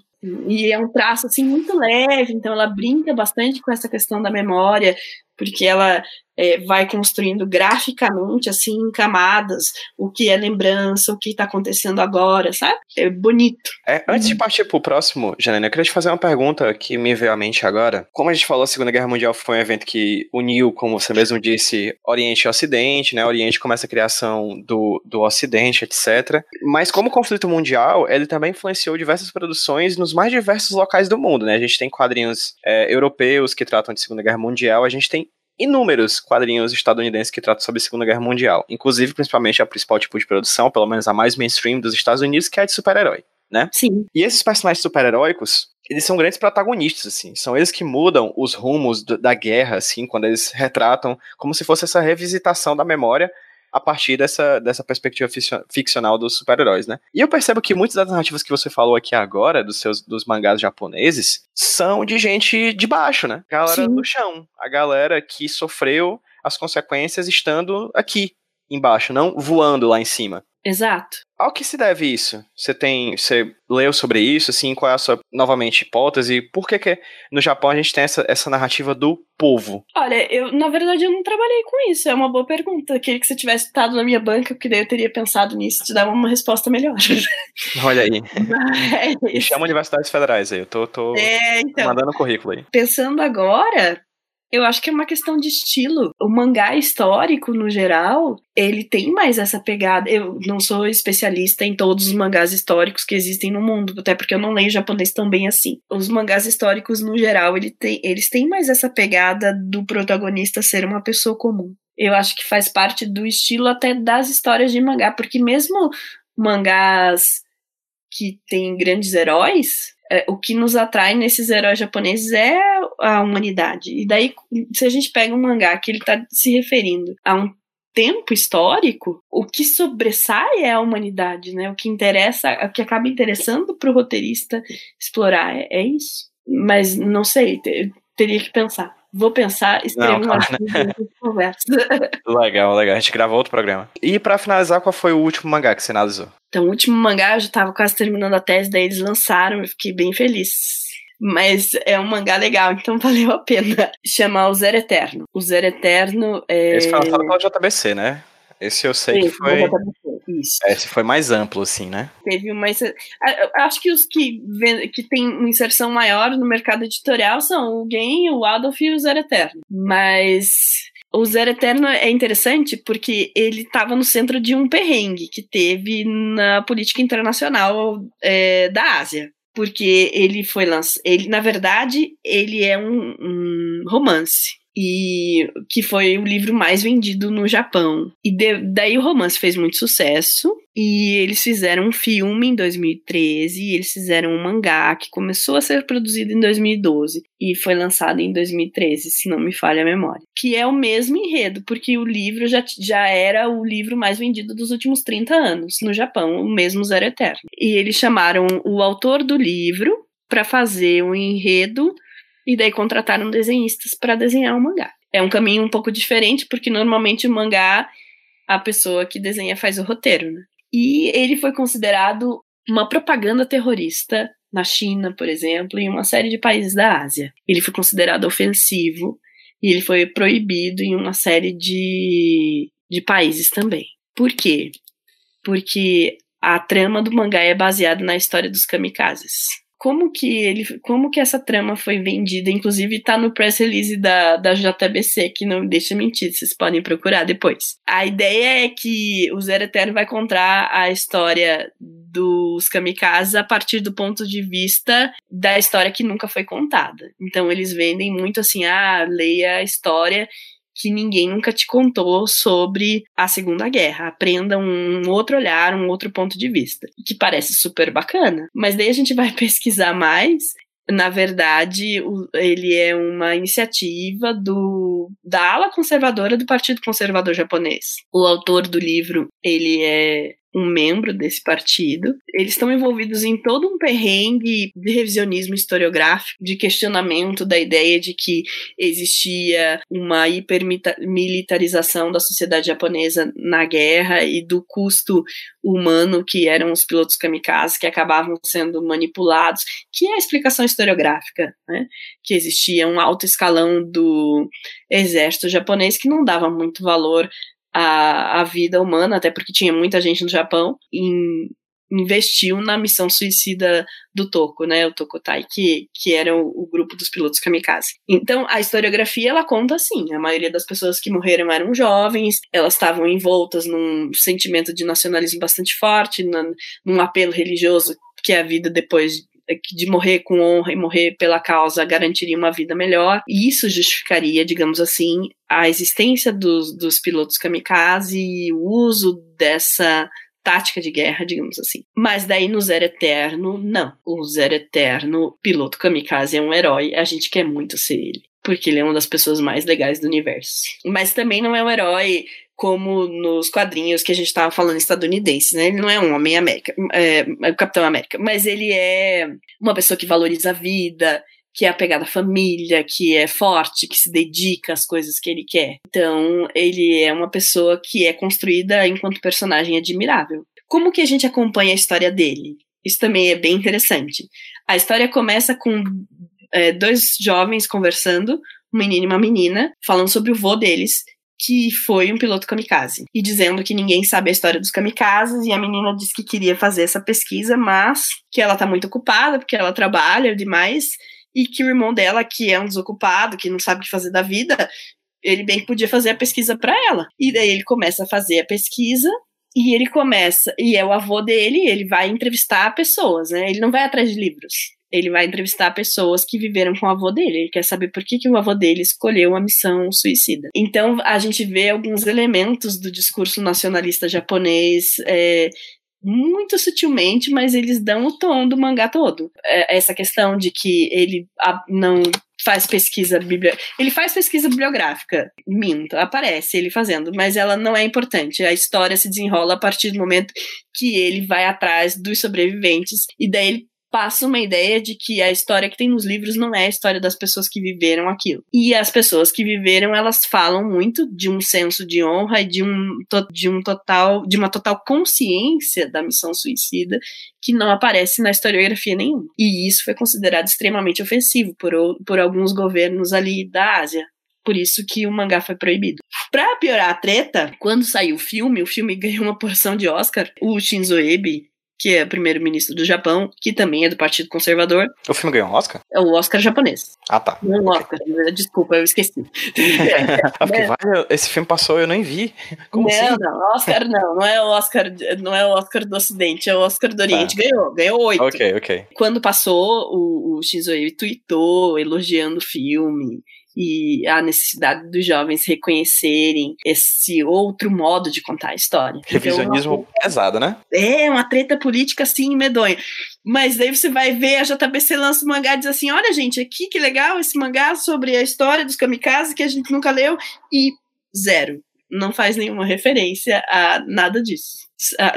E é um traço assim muito leve, então ela brinca bastante com essa questão da memória, porque ela é, vai construindo graficamente, assim, em camadas, o que é lembrança, o que está acontecendo agora, sabe? É bonito. É, antes de partir para o próximo, Janine, eu queria te fazer uma pergunta que me veio à mente agora. Como a gente falou, a Segunda Guerra Mundial foi um evento que uniu, como você mesmo disse, Oriente e Ocidente, né? Oriente começa a criação do, do Ocidente, etc. Mas como conflito mundial, ele também influenciou diversas produções nos mais diversos locais do mundo, né? A gente tem quadrinhos é, europeus que tratam de Segunda Guerra Mundial, a gente tem inúmeros quadrinhos estadunidenses que tratam sobre a Segunda Guerra Mundial, inclusive principalmente a principal tipo de produção, pelo menos a mais mainstream dos Estados Unidos, que é a de super-herói, né? Sim. E esses personagens super-heróicos, eles são grandes protagonistas, assim, são eles que mudam os rumos da guerra, assim, quando eles retratam como se fosse essa revisitação da memória a partir dessa, dessa perspectiva ficcional dos super-heróis, né? E eu percebo que muitas das narrativas que você falou aqui agora, dos seus dos mangás japoneses, são de gente de baixo, né? Galera Sim. do chão. A galera que sofreu as consequências estando aqui embaixo, não voando lá em cima. Exato. Ao que se deve isso? Você tem, você leu sobre isso, assim, qual é a sua, novamente, hipótese? Por que que no Japão a gente tem essa, essa narrativa do povo? Olha, eu, na verdade, eu não trabalhei com isso, é uma boa pergunta. Eu queria que você tivesse estado na minha banca, porque daí eu teria pensado nisso, te dar uma resposta melhor. Olha aí. Mas... Me chama universidades federais aí, eu tô, tô é, então, mandando currículo aí. Pensando agora, eu acho que é uma questão de estilo. O mangá histórico, no geral, ele tem mais essa pegada. Eu não sou especialista em todos os mangás históricos que existem no mundo, até porque eu não leio japonês tão bem assim. Os mangás históricos, no geral, ele tem, eles têm mais essa pegada do protagonista ser uma pessoa comum. Eu acho que faz parte do estilo até das histórias de mangá, porque mesmo mangás que têm grandes heróis, é, o que nos atrai nesses heróis japoneses é a humanidade. E daí, se a gente pega um mangá que ele está se referindo a um tempo histórico, o que sobressai é a humanidade, né? O que interessa, o que acaba interessando para o roteirista explorar é, é, isso. Mas não sei, teria que pensar. Vou pensar, escrevo uma né? conversa. Legal, legal. A gente grava outro programa. E para finalizar, qual foi o último mangá que você analisou? Então, o último mangá, eu já tava quase terminando a tese, daí eles lançaram, eu fiquei bem feliz. Mas é um mangá legal, então valeu a pena. Chama O Zero Eterno. O Zero Eterno é. Esse foi lançado pela JBC, né? Esse eu sei Sim, que foi. Isso. Esse foi mais amplo, assim, né? Teve uma. Acho que os que, que têm uma inserção maior no mercado editorial são o Game, o Adolf e o Zero Eterno. Mas o Zero Eterno é interessante porque ele estava no centro de um perrengue que teve na política internacional é, da Ásia. Porque ele foi lançado. Ele, na verdade, ele é um, um romance e que foi o livro mais vendido no Japão. E de, daí o romance fez muito sucesso e eles fizeram um filme em 2013 e eles fizeram um mangá que começou a ser produzido em 2012 e foi lançado em 2013, se não me falha a memória. Que é o mesmo enredo, porque o livro já, já era o livro mais vendido dos últimos 30 anos no Japão, o mesmo Zero Eterno. E eles chamaram o autor do livro para fazer um enredo e daí contrataram desenhistas para desenhar o mangá. É um caminho um pouco diferente, porque normalmente o mangá, a pessoa que desenha faz o roteiro, né? E ele foi considerado uma propaganda terrorista na China, por exemplo, e em uma série de países da Ásia. Ele foi considerado ofensivo e ele foi proibido em uma série de, de países também. Por quê? Porque a trama do mangá é baseada na história dos kamikazes como que ele, como que essa trama foi vendida, inclusive tá no press release da, da JBC, que não deixa mentir, vocês podem procurar depois. A ideia é que o Zero Eterno vai contar a história dos kamikazes a partir do ponto de vista da história que nunca foi contada. Então eles vendem muito assim, ah, leia a história que ninguém nunca te contou sobre a Segunda Guerra. Aprenda um outro olhar, um outro ponto de vista. Que parece super bacana. Mas daí a gente vai pesquisar mais. Na verdade, ele é uma iniciativa do, da ala conservadora do Partido Conservador Japonês. O autor do livro, ele é um membro desse partido. Eles estão envolvidos em todo um perrengue de revisionismo historiográfico, de questionamento da ideia de que existia uma hipermilitarização da sociedade japonesa na guerra e do custo humano que eram os pilotos kamikazes que acabavam sendo manipulados, que é a explicação historiográfica, né? que existia um alto escalão do exército japonês que não dava muito valor a, a vida humana, até porque tinha muita gente no Japão, em, investiu na missão suicida do Toko, né, o Tokotai, que, que era o, o, grupo dos pilotos kamikaze. Então, a historiografia, ela conta assim, a maioria das pessoas que morreram eram jovens, elas estavam envoltas num sentimento de nacionalismo bastante forte, num, num apelo religioso que a vida depois de morrer com honra e morrer pela causa garantiria uma vida melhor. E isso justificaria, digamos assim, a existência dos, dos pilotos kamikaze e o uso dessa tática de guerra, digamos assim. Mas daí no Zero Eterno, não. O Zero Eterno, piloto kamikaze, é um herói, a gente quer muito ser ele. Porque ele é uma das pessoas mais legais do universo. Mas também não é um herói como nos quadrinhos que a gente estava falando estadunidense, né? Ele não é um homem América, é, é o Capitão América, mas ele é uma pessoa que valoriza a vida, que é apegado à família, que é forte, que se dedica às coisas que ele quer. Então, ele é uma pessoa que é construída enquanto personagem admirável. Como que a gente acompanha a história dele? Isso também é bem interessante. A história começa com é, dois jovens conversando, um menino e uma menina, falando sobre o vô deles, que foi um piloto kamikaze. E dizendo que ninguém sabe a história dos kamikazes, e a menina disse que queria fazer essa pesquisa, mas que ela tá muito ocupada, porque ela trabalha demais, e que o irmão dela, que é um desocupado, que não sabe o que fazer da vida, ele bem podia fazer a pesquisa para ela. E daí ele começa a fazer a pesquisa, e ele começa, e é o avô dele, ele vai entrevistar pessoas, né? Ele não vai atrás de livros ele vai entrevistar pessoas que viveram com o avô dele. Ele quer saber por que, que o avô dele escolheu uma missão suicida. Então, a gente vê alguns elementos do discurso nacionalista japonês é, muito sutilmente, mas eles dão o tom do mangá todo. É, essa questão de que ele não faz pesquisa bibliográfica. Ele faz pesquisa bibliográfica, minto, aparece ele fazendo, mas ela não é importante. A história se desenrola a partir do momento que ele vai atrás dos sobreviventes e daí ele passa uma ideia de que a história que tem nos livros não é a história das pessoas que viveram aquilo. E as pessoas que viveram, elas falam muito de um senso de honra e de um, de um total, de uma total consciência da missão suicida que não aparece na historiografia nenhuma. E isso foi considerado extremamente ofensivo por, por alguns governos ali da Ásia. Por isso que o mangá foi proibido. Pra piorar a treta, quando saiu o filme, o filme ganhou uma porção de Oscar. O Shinzo Abe, que é primeiro-ministro do Japão, que também é do Partido Conservador. O filme ganhou um Oscar? É o Oscar japonês. Ah, tá. Não um Oscar, desculpa, eu esqueci. vale, esse filme passou eu nem vi. Como não, assim? não, Oscar não, não é o Oscar, não é o Oscar do Ocidente, é o Oscar do Oriente. Tá. Ganhou, ganhou oito. Ok, ok. Quando passou, o, o Shinzo Abe tweetou elogiando o filme e a necessidade dos jovens reconhecerem esse outro modo de contar a história. Revisionismo então, pesado, né? É, uma treta política assim, medonha. Mas daí você vai ver a JBC lança um mangá e diz assim: olha, gente, aqui que legal esse mangá sobre a história dos kamikazes que a gente nunca leu, e zero. Não faz nenhuma referência a nada disso.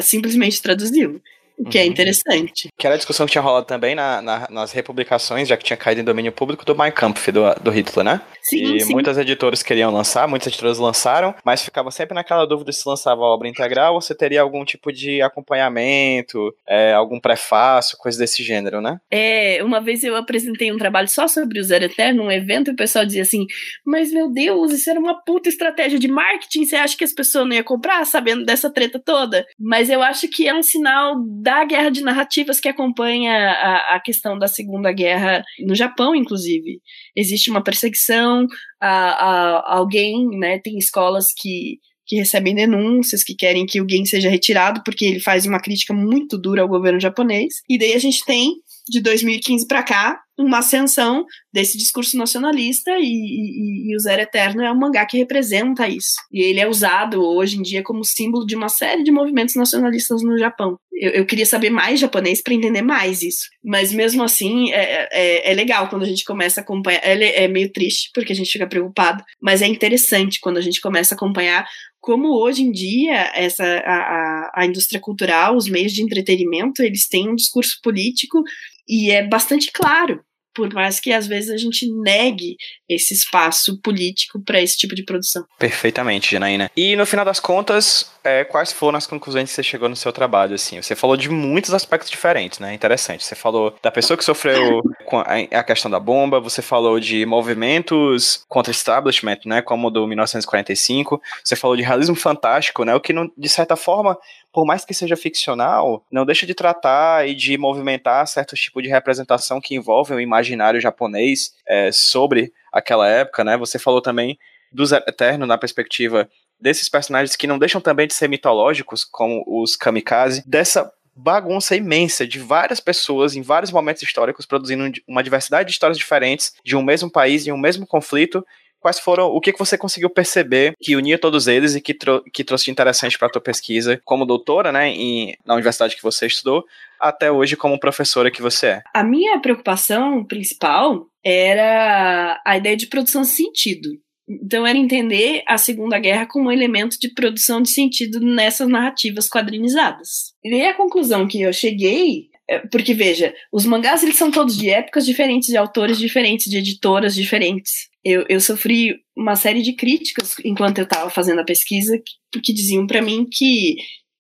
Simplesmente traduziu. O que é uhum. é interessante. Que era a discussão que tinha rolado também na, na, nas republicações, já que tinha caído em domínio público, do Mein Kampf, do, do Hitler, né? Sim, e sim. muitas editoras queriam lançar, muitas editoras lançaram, mas ficava sempre naquela dúvida se lançava a obra integral ou se teria algum tipo de acompanhamento, é, algum prefácio, coisa desse gênero, né? É, uma vez eu apresentei um trabalho só sobre o Zero Eterno, num evento, e o pessoal dizia assim, mas meu Deus, isso era uma puta estratégia de marketing, você acha que as pessoas não iam comprar sabendo dessa treta toda? Mas eu acho que é um sinal da guerra de narrativas que acompanha a, a questão da Segunda Guerra no Japão, inclusive. Existe uma perseguição a, a, alguém, né? Tem escolas que que recebem denúncias, que querem que Gen seja retirado, porque ele faz uma crítica muito dura ao governo japonês. E daí a gente tem, de 2015 para cá, uma ascensão desse discurso nacionalista e, e, e, o Zero Eterno é um mangá que representa isso. E ele é usado hoje em dia como símbolo de uma série de movimentos nacionalistas no Japão. Eu, eu queria saber mais japonês para entender mais isso. Mas mesmo assim, é, é, é, legal quando a gente começa a acompanhar. É, é meio triste, porque a gente fica preocupado, mas é interessante quando a gente começa a acompanhar como hoje em dia essa a, a, a indústria cultural, os meios de entretenimento, eles têm um discurso político e é bastante claro por mais que às vezes a gente negue esse espaço político para esse tipo de produção. Perfeitamente, Janaína. E no final das contas, é, quais foram as conclusões que você chegou no seu trabalho? Assim, você falou de muitos aspectos diferentes, né? Interessante. Você falou da pessoa que sofreu com a, questão da bomba, você falou de movimentos contra establishment, né? Como o do 1945. Você falou de realismo fantástico, né? O que, de certa forma, por mais que seja ficcional, não deixa de tratar e de movimentar certos tipos de representação que envolvem o imaginário japonês é, sobre aquela época, né? Você falou também do Eterno na perspectiva desses personagens que não deixam também de ser mitológicos, como os kamikaze, dessa bagunça imensa de várias pessoas em vários momentos históricos produzindo uma diversidade de histórias diferentes de um mesmo país, de um mesmo conflito quais foram, o que, que você conseguiu perceber que unia todos eles e que, que trouxe de interessante para a tua pesquisa como doutora, né, em, na universidade que você estudou, até hoje como professora que você é? A minha preocupação principal era a ideia de produção de sentido. Então era entender a Segunda Guerra como um elemento de produção de sentido nessas narrativas quadrinizadas. E a conclusão que eu cheguei é, porque veja, os mangás eles são todos de épocas diferentes, de autores diferentes, de editoras diferentes. Eu, eu sofri uma série de críticas enquanto eu estava fazendo a pesquisa que, diziam para mim que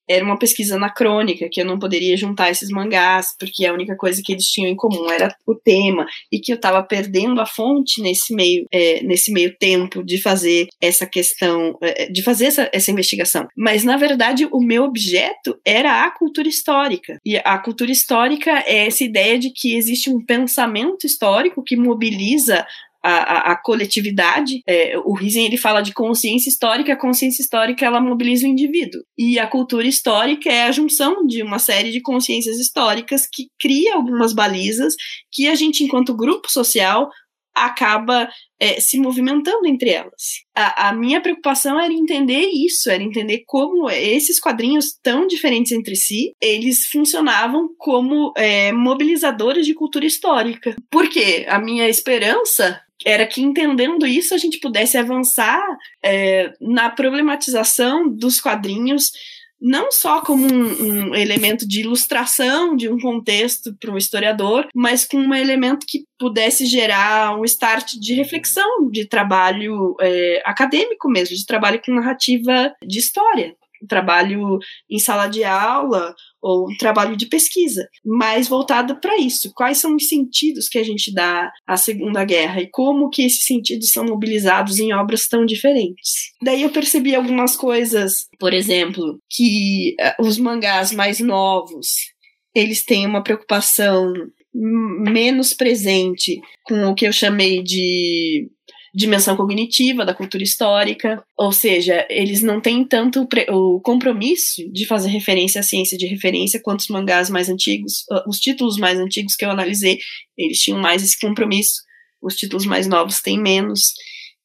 era uma pesquisa anacrônica, que eu não poderia juntar esses mangás, porque a única coisa que eles tinham em comum era o tema, e que eu estava perdendo a fonte nesse meio, é, nesse meio tempo de fazer essa questão, é, de fazer essa, essa investigação. Mas, na verdade, o meu objeto era a cultura histórica. E a cultura histórica é essa ideia de que existe um pensamento histórico que mobiliza a, a, coletividade. É, o Risen ele fala de consciência histórica, a consciência histórica ela mobiliza o indivíduo. E a cultura histórica é a junção de uma série de consciências históricas que cria algumas balizas que a gente, enquanto grupo social, acaba é, se movimentando entre elas. A, a, minha preocupação era entender isso, era entender como esses quadrinhos tão diferentes entre si, eles funcionavam como é, mobilizadores de cultura histórica. Porque a minha esperança era que entendendo isso a gente pudesse avançar é, na problematização dos quadrinhos não só como um, um, elemento de ilustração de um contexto para um historiador, mas com um elemento que pudesse gerar um start de reflexão, de trabalho é, acadêmico mesmo, de trabalho com narrativa de história trabalho em sala de aula ou trabalho de pesquisa, mais voltado para isso. Quais são os sentidos que a gente dá à Segunda Guerra e como que esses sentidos são mobilizados em obras tão diferentes. Daí eu percebi algumas coisas, por exemplo, que uh, os mangás mais novos, eles têm uma preocupação menos presente com o que eu chamei de dimensão cognitiva da cultura histórica, ou seja, eles não têm tanto o compromisso de fazer referência à ciência de referência quanto os mangás mais antigos, ah, os títulos mais antigos que eu analisei, eles tinham mais esse compromisso, os títulos mais novos têm menos.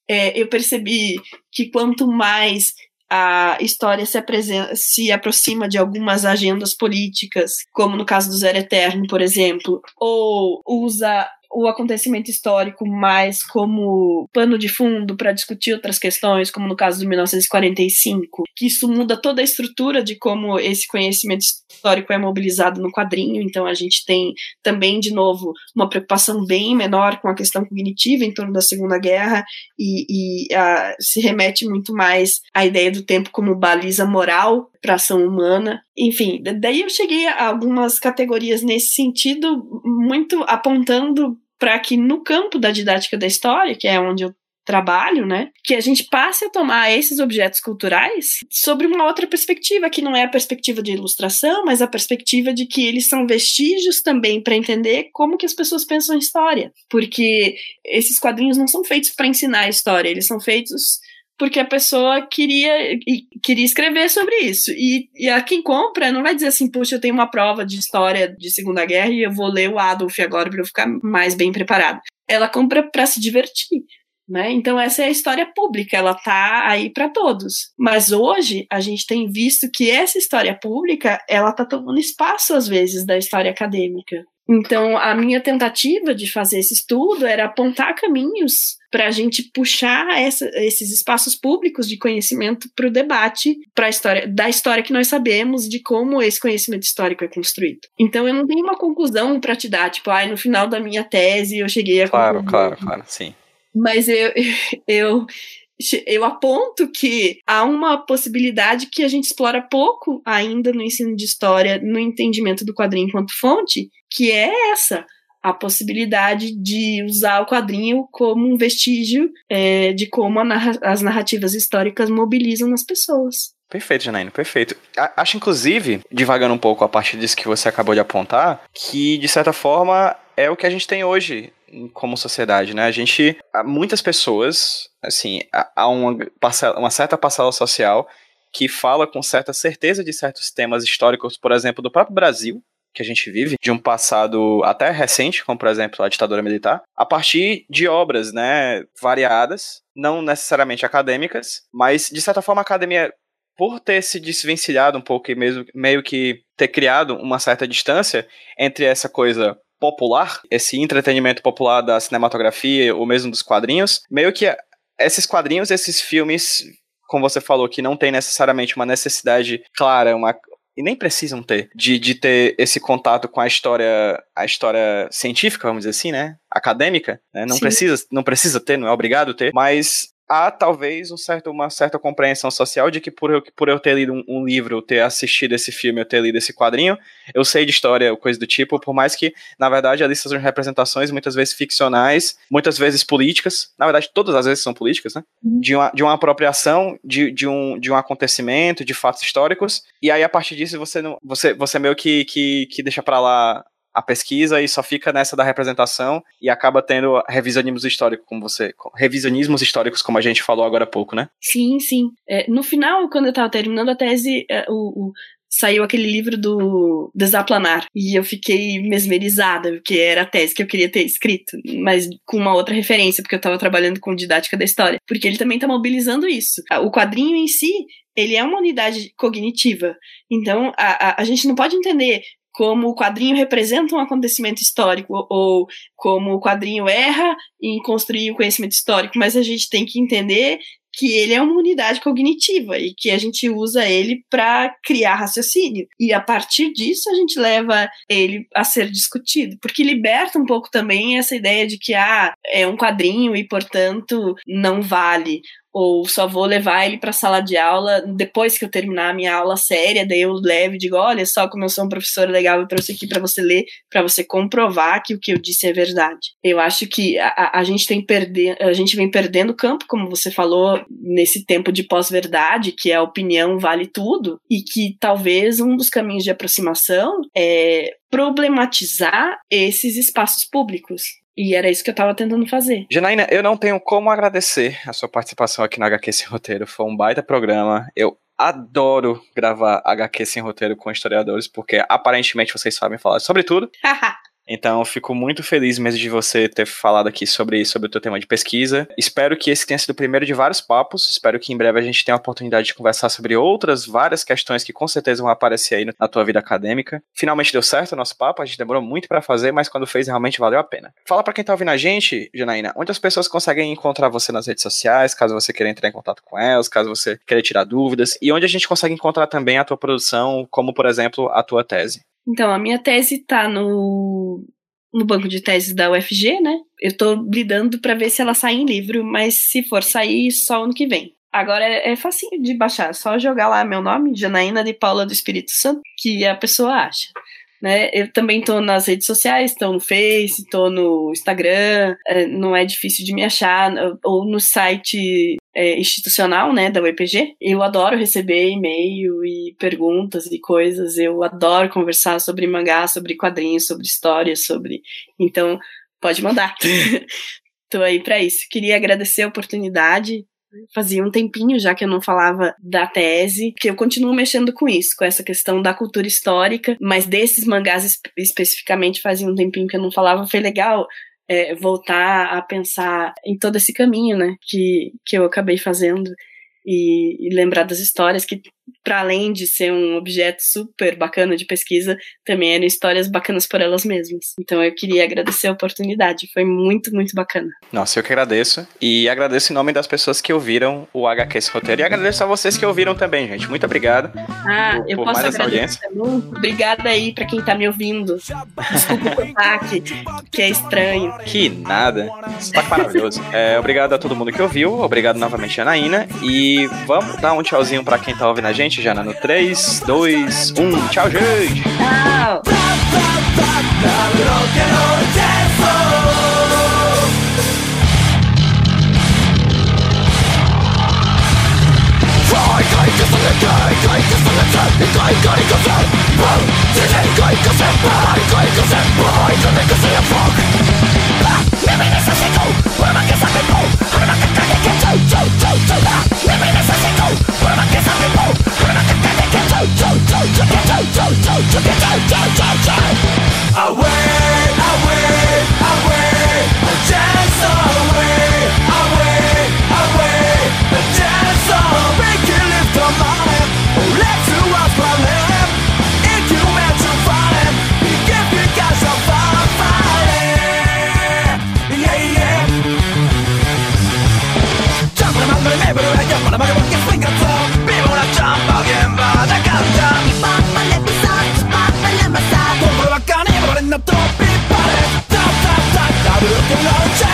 É, eu percebi que quanto mais a história se, se, aproxima de algumas agendas políticas, como no caso do Zero Eterno, por exemplo, ou usa o acontecimento histórico mais como pano de fundo para discutir outras questões, como no caso do 1945, que isso muda toda a estrutura de como esse conhecimento histórico é mobilizado no quadrinho. Então a gente tem também, de novo, uma preocupação bem menor com a questão cognitiva em torno da Segunda Guerra e, e a, se remete muito mais à ideia do tempo como baliza moral para ação humana. Enfim, daí eu cheguei a algumas categorias nesse sentido, muito apontando para que no campo da didática da história, que é onde eu trabalho, né, que a gente passe a tomar esses objetos culturais sobre uma outra perspectiva, que não é a perspectiva de ilustração, mas a perspectiva de que eles são vestígios também para entender como que as pessoas pensam história, porque esses quadrinhos não são feitos para ensinar a história, eles são feitos porque a pessoa queria, queria escrever sobre isso. E, e a quem compra não vai dizer assim, puxa, eu tenho uma prova de história de Segunda Guerra e eu vou ler o Adolf agora para eu ficar mais bem preparado. Ela compra para se divertir. Né? Então essa é a história pública, ela tá aí para todos. Mas hoje a gente tem visto que essa história pública, ela tá tomando espaço às vezes da história acadêmica. Então, a minha tentativa de fazer esse estudo era apontar caminhos para a gente puxar essa, esses espaços públicos de conhecimento para o debate para a história da história que nós sabemos de como esse conhecimento histórico é construído. Então, eu não tenho uma conclusão para te dar, tipo, ah, no final da minha tese eu cheguei a claro. Claro, claro, sim. Mas eu, eu eu aponto que há uma possibilidade que a gente explora pouco ainda no ensino de história, no entendimento do quadrinho enquanto fonte, que é essa a possibilidade de usar o quadrinho como um vestígio é, de como narra as narrativas históricas mobilizam nas pessoas. Perfeito, Janaína, perfeito. Acho, inclusive, divagando um pouco a partir disso que você acabou de apontar, que, de certa forma, é o que a gente tem hoje como sociedade, né? A gente, muitas pessoas, assim, há uma, parcela, uma certa parcela social que fala com certa certeza de certos temas históricos, por exemplo, do próprio Brasil, que a gente vive, de um passado até recente, como por exemplo a ditadura militar, a partir de obras, né, variadas, não necessariamente acadêmicas, mas de certa forma a academia por ter se desvencilhado um pouco e mesmo meio que ter criado uma certa distância entre essa coisa popular, esse entretenimento popular da cinematografia ou mesmo dos quadrinhos, meio que esses quadrinhos, esses filmes, como você falou, que não tem necessariamente uma necessidade clara, uma, e nem precisam ter, de, de ter esse contato com a história, a história científica, vamos dizer assim, né? Acadêmica, né? Não precisa, não precisa ter, não é obrigado ter, mas há talvez um certo, uma certa compreensão social de que por eu, por eu ter lido um, um, livro, ter assistido esse filme, eu ter lido esse quadrinho, eu sei de história, coisa do tipo, por mais que, na verdade, ali sejam representações muitas vezes ficcionais, muitas vezes políticas, na verdade, todas as vezes são políticas, né? Uhum. De, uma, de uma apropriação de, de, um, de um acontecimento, de fatos históricos, e aí a partir disso você, não, você, você meio que, que, que deixa para lá a pesquisa e só fica nessa da representação e acaba tendo revisionismos históricos, como você. Revisionismos históricos, como a gente falou agora há pouco, né? Sim, sim. É, no final, quando eu estava terminando a tese, é, o, o saiu aquele livro do Desaplanar. E eu fiquei mesmerizada, porque era a tese que eu queria ter escrito, mas com uma outra referência, porque eu estava trabalhando com didática da história. Porque ele também está mobilizando isso. O quadrinho em si, ele é uma unidade cognitiva. Então, a, a, a gente não pode entender como o quadrinho representa um acontecimento histórico ou como o quadrinho erra em construir o conhecimento histórico, mas a gente tem que entender que ele é uma unidade cognitiva e que a gente usa ele para criar raciocínio. E a partir disso a gente leva ele a ser discutido, porque liberta um pouco também essa ideia de que ah, é um quadrinho e portanto não vale ou só vou levar ele para a sala de aula depois que eu terminar a minha aula séria, daí eu levo e digo, olha só como eu sou um professor legal, eu trouxe aqui para você ler, para você comprovar que o que eu disse é verdade. Eu acho que a, a gente tem perder, a gente vem perdendo campo, como você falou, nesse tempo de pós-verdade, que a opinião vale tudo, e que talvez um dos caminhos de aproximação é problematizar esses espaços públicos. E era isso que eu tava tentando fazer. Janaína, eu não tenho como agradecer a sua participação aqui no HQ Sem Roteiro. Foi um baita programa. Eu adoro gravar HQ Sem Roteiro com historiadores, porque aparentemente vocês sabem falar sobre tudo. Então, fico muito feliz mesmo de você ter falado aqui sobre, sobre o teu tema de pesquisa. Espero que esse tenha sido o primeiro de vários papos. Espero que em breve a gente tenha a oportunidade de conversar sobre outras várias questões que com certeza vão aparecer aí na tua vida acadêmica. Finalmente deu certo o nosso papo, a gente demorou muito para fazer, mas quando fez realmente valeu a pena. Fala para quem tá ouvindo a gente, Janaína, onde as pessoas conseguem encontrar você nas redes sociais, caso você queira entrar em contato com elas, caso você queira tirar dúvidas, e onde a gente consegue encontrar também a tua produção, como por exemplo a tua tese. Então, a minha tese tá no, no banco de teses da UFG, né? Eu tô lidando para ver se ela sai em livro, mas se for sair, só ano que vem. Agora é, é facinho de baixar, só jogar lá meu nome, Janaína de Paula do Espírito Santo, que a pessoa acha. Né? Eu também estou nas redes sociais, estou no Face, estou no Instagram, é, não é difícil de me achar, ou no site é, institucional, né, da UEPG. Eu adoro receber e-mail e perguntas e coisas, eu adoro conversar sobre mangá, sobre quadrinhos, sobre história, sobre... Então, pode mandar. Tô aí para isso. Queria agradecer a oportunidade Fazia um tempinho já que eu não falava da tese, que eu continuo mexendo com isso, com essa questão da cultura histórica, mas desses mangás espe especificamente fazia um tempinho que eu não falava, foi legal é, voltar a pensar em todo esse caminho, né, que, que eu acabei fazendo e, e lembrar das histórias que para além de ser um objeto super bacana de pesquisa, também eram histórias bacanas por elas mesmas. Então eu queria agradecer a oportunidade, foi muito, muito bacana. Nossa, eu que agradeço. E agradeço em nome das pessoas que ouviram o HQ esse roteiro. E agradeço a vocês que ouviram também, gente. Muito obrigado. Ah, por, eu por posso agradecer. Obrigada aí para quem tá me ouvindo. Desculpa o sotaque, que é estranho. Que nada. Sotaque maravilhoso. É, obrigado a todo mundo que ouviu. Obrigado novamente, Anaína. E vamos dar um tchauzinho para quem tá ouvindo a gente gente, Jana, no 3, 2, 1. Tchau, gente! Tchau! What? Away, away, away, a dance of な飛びバレダダダダブルコランチ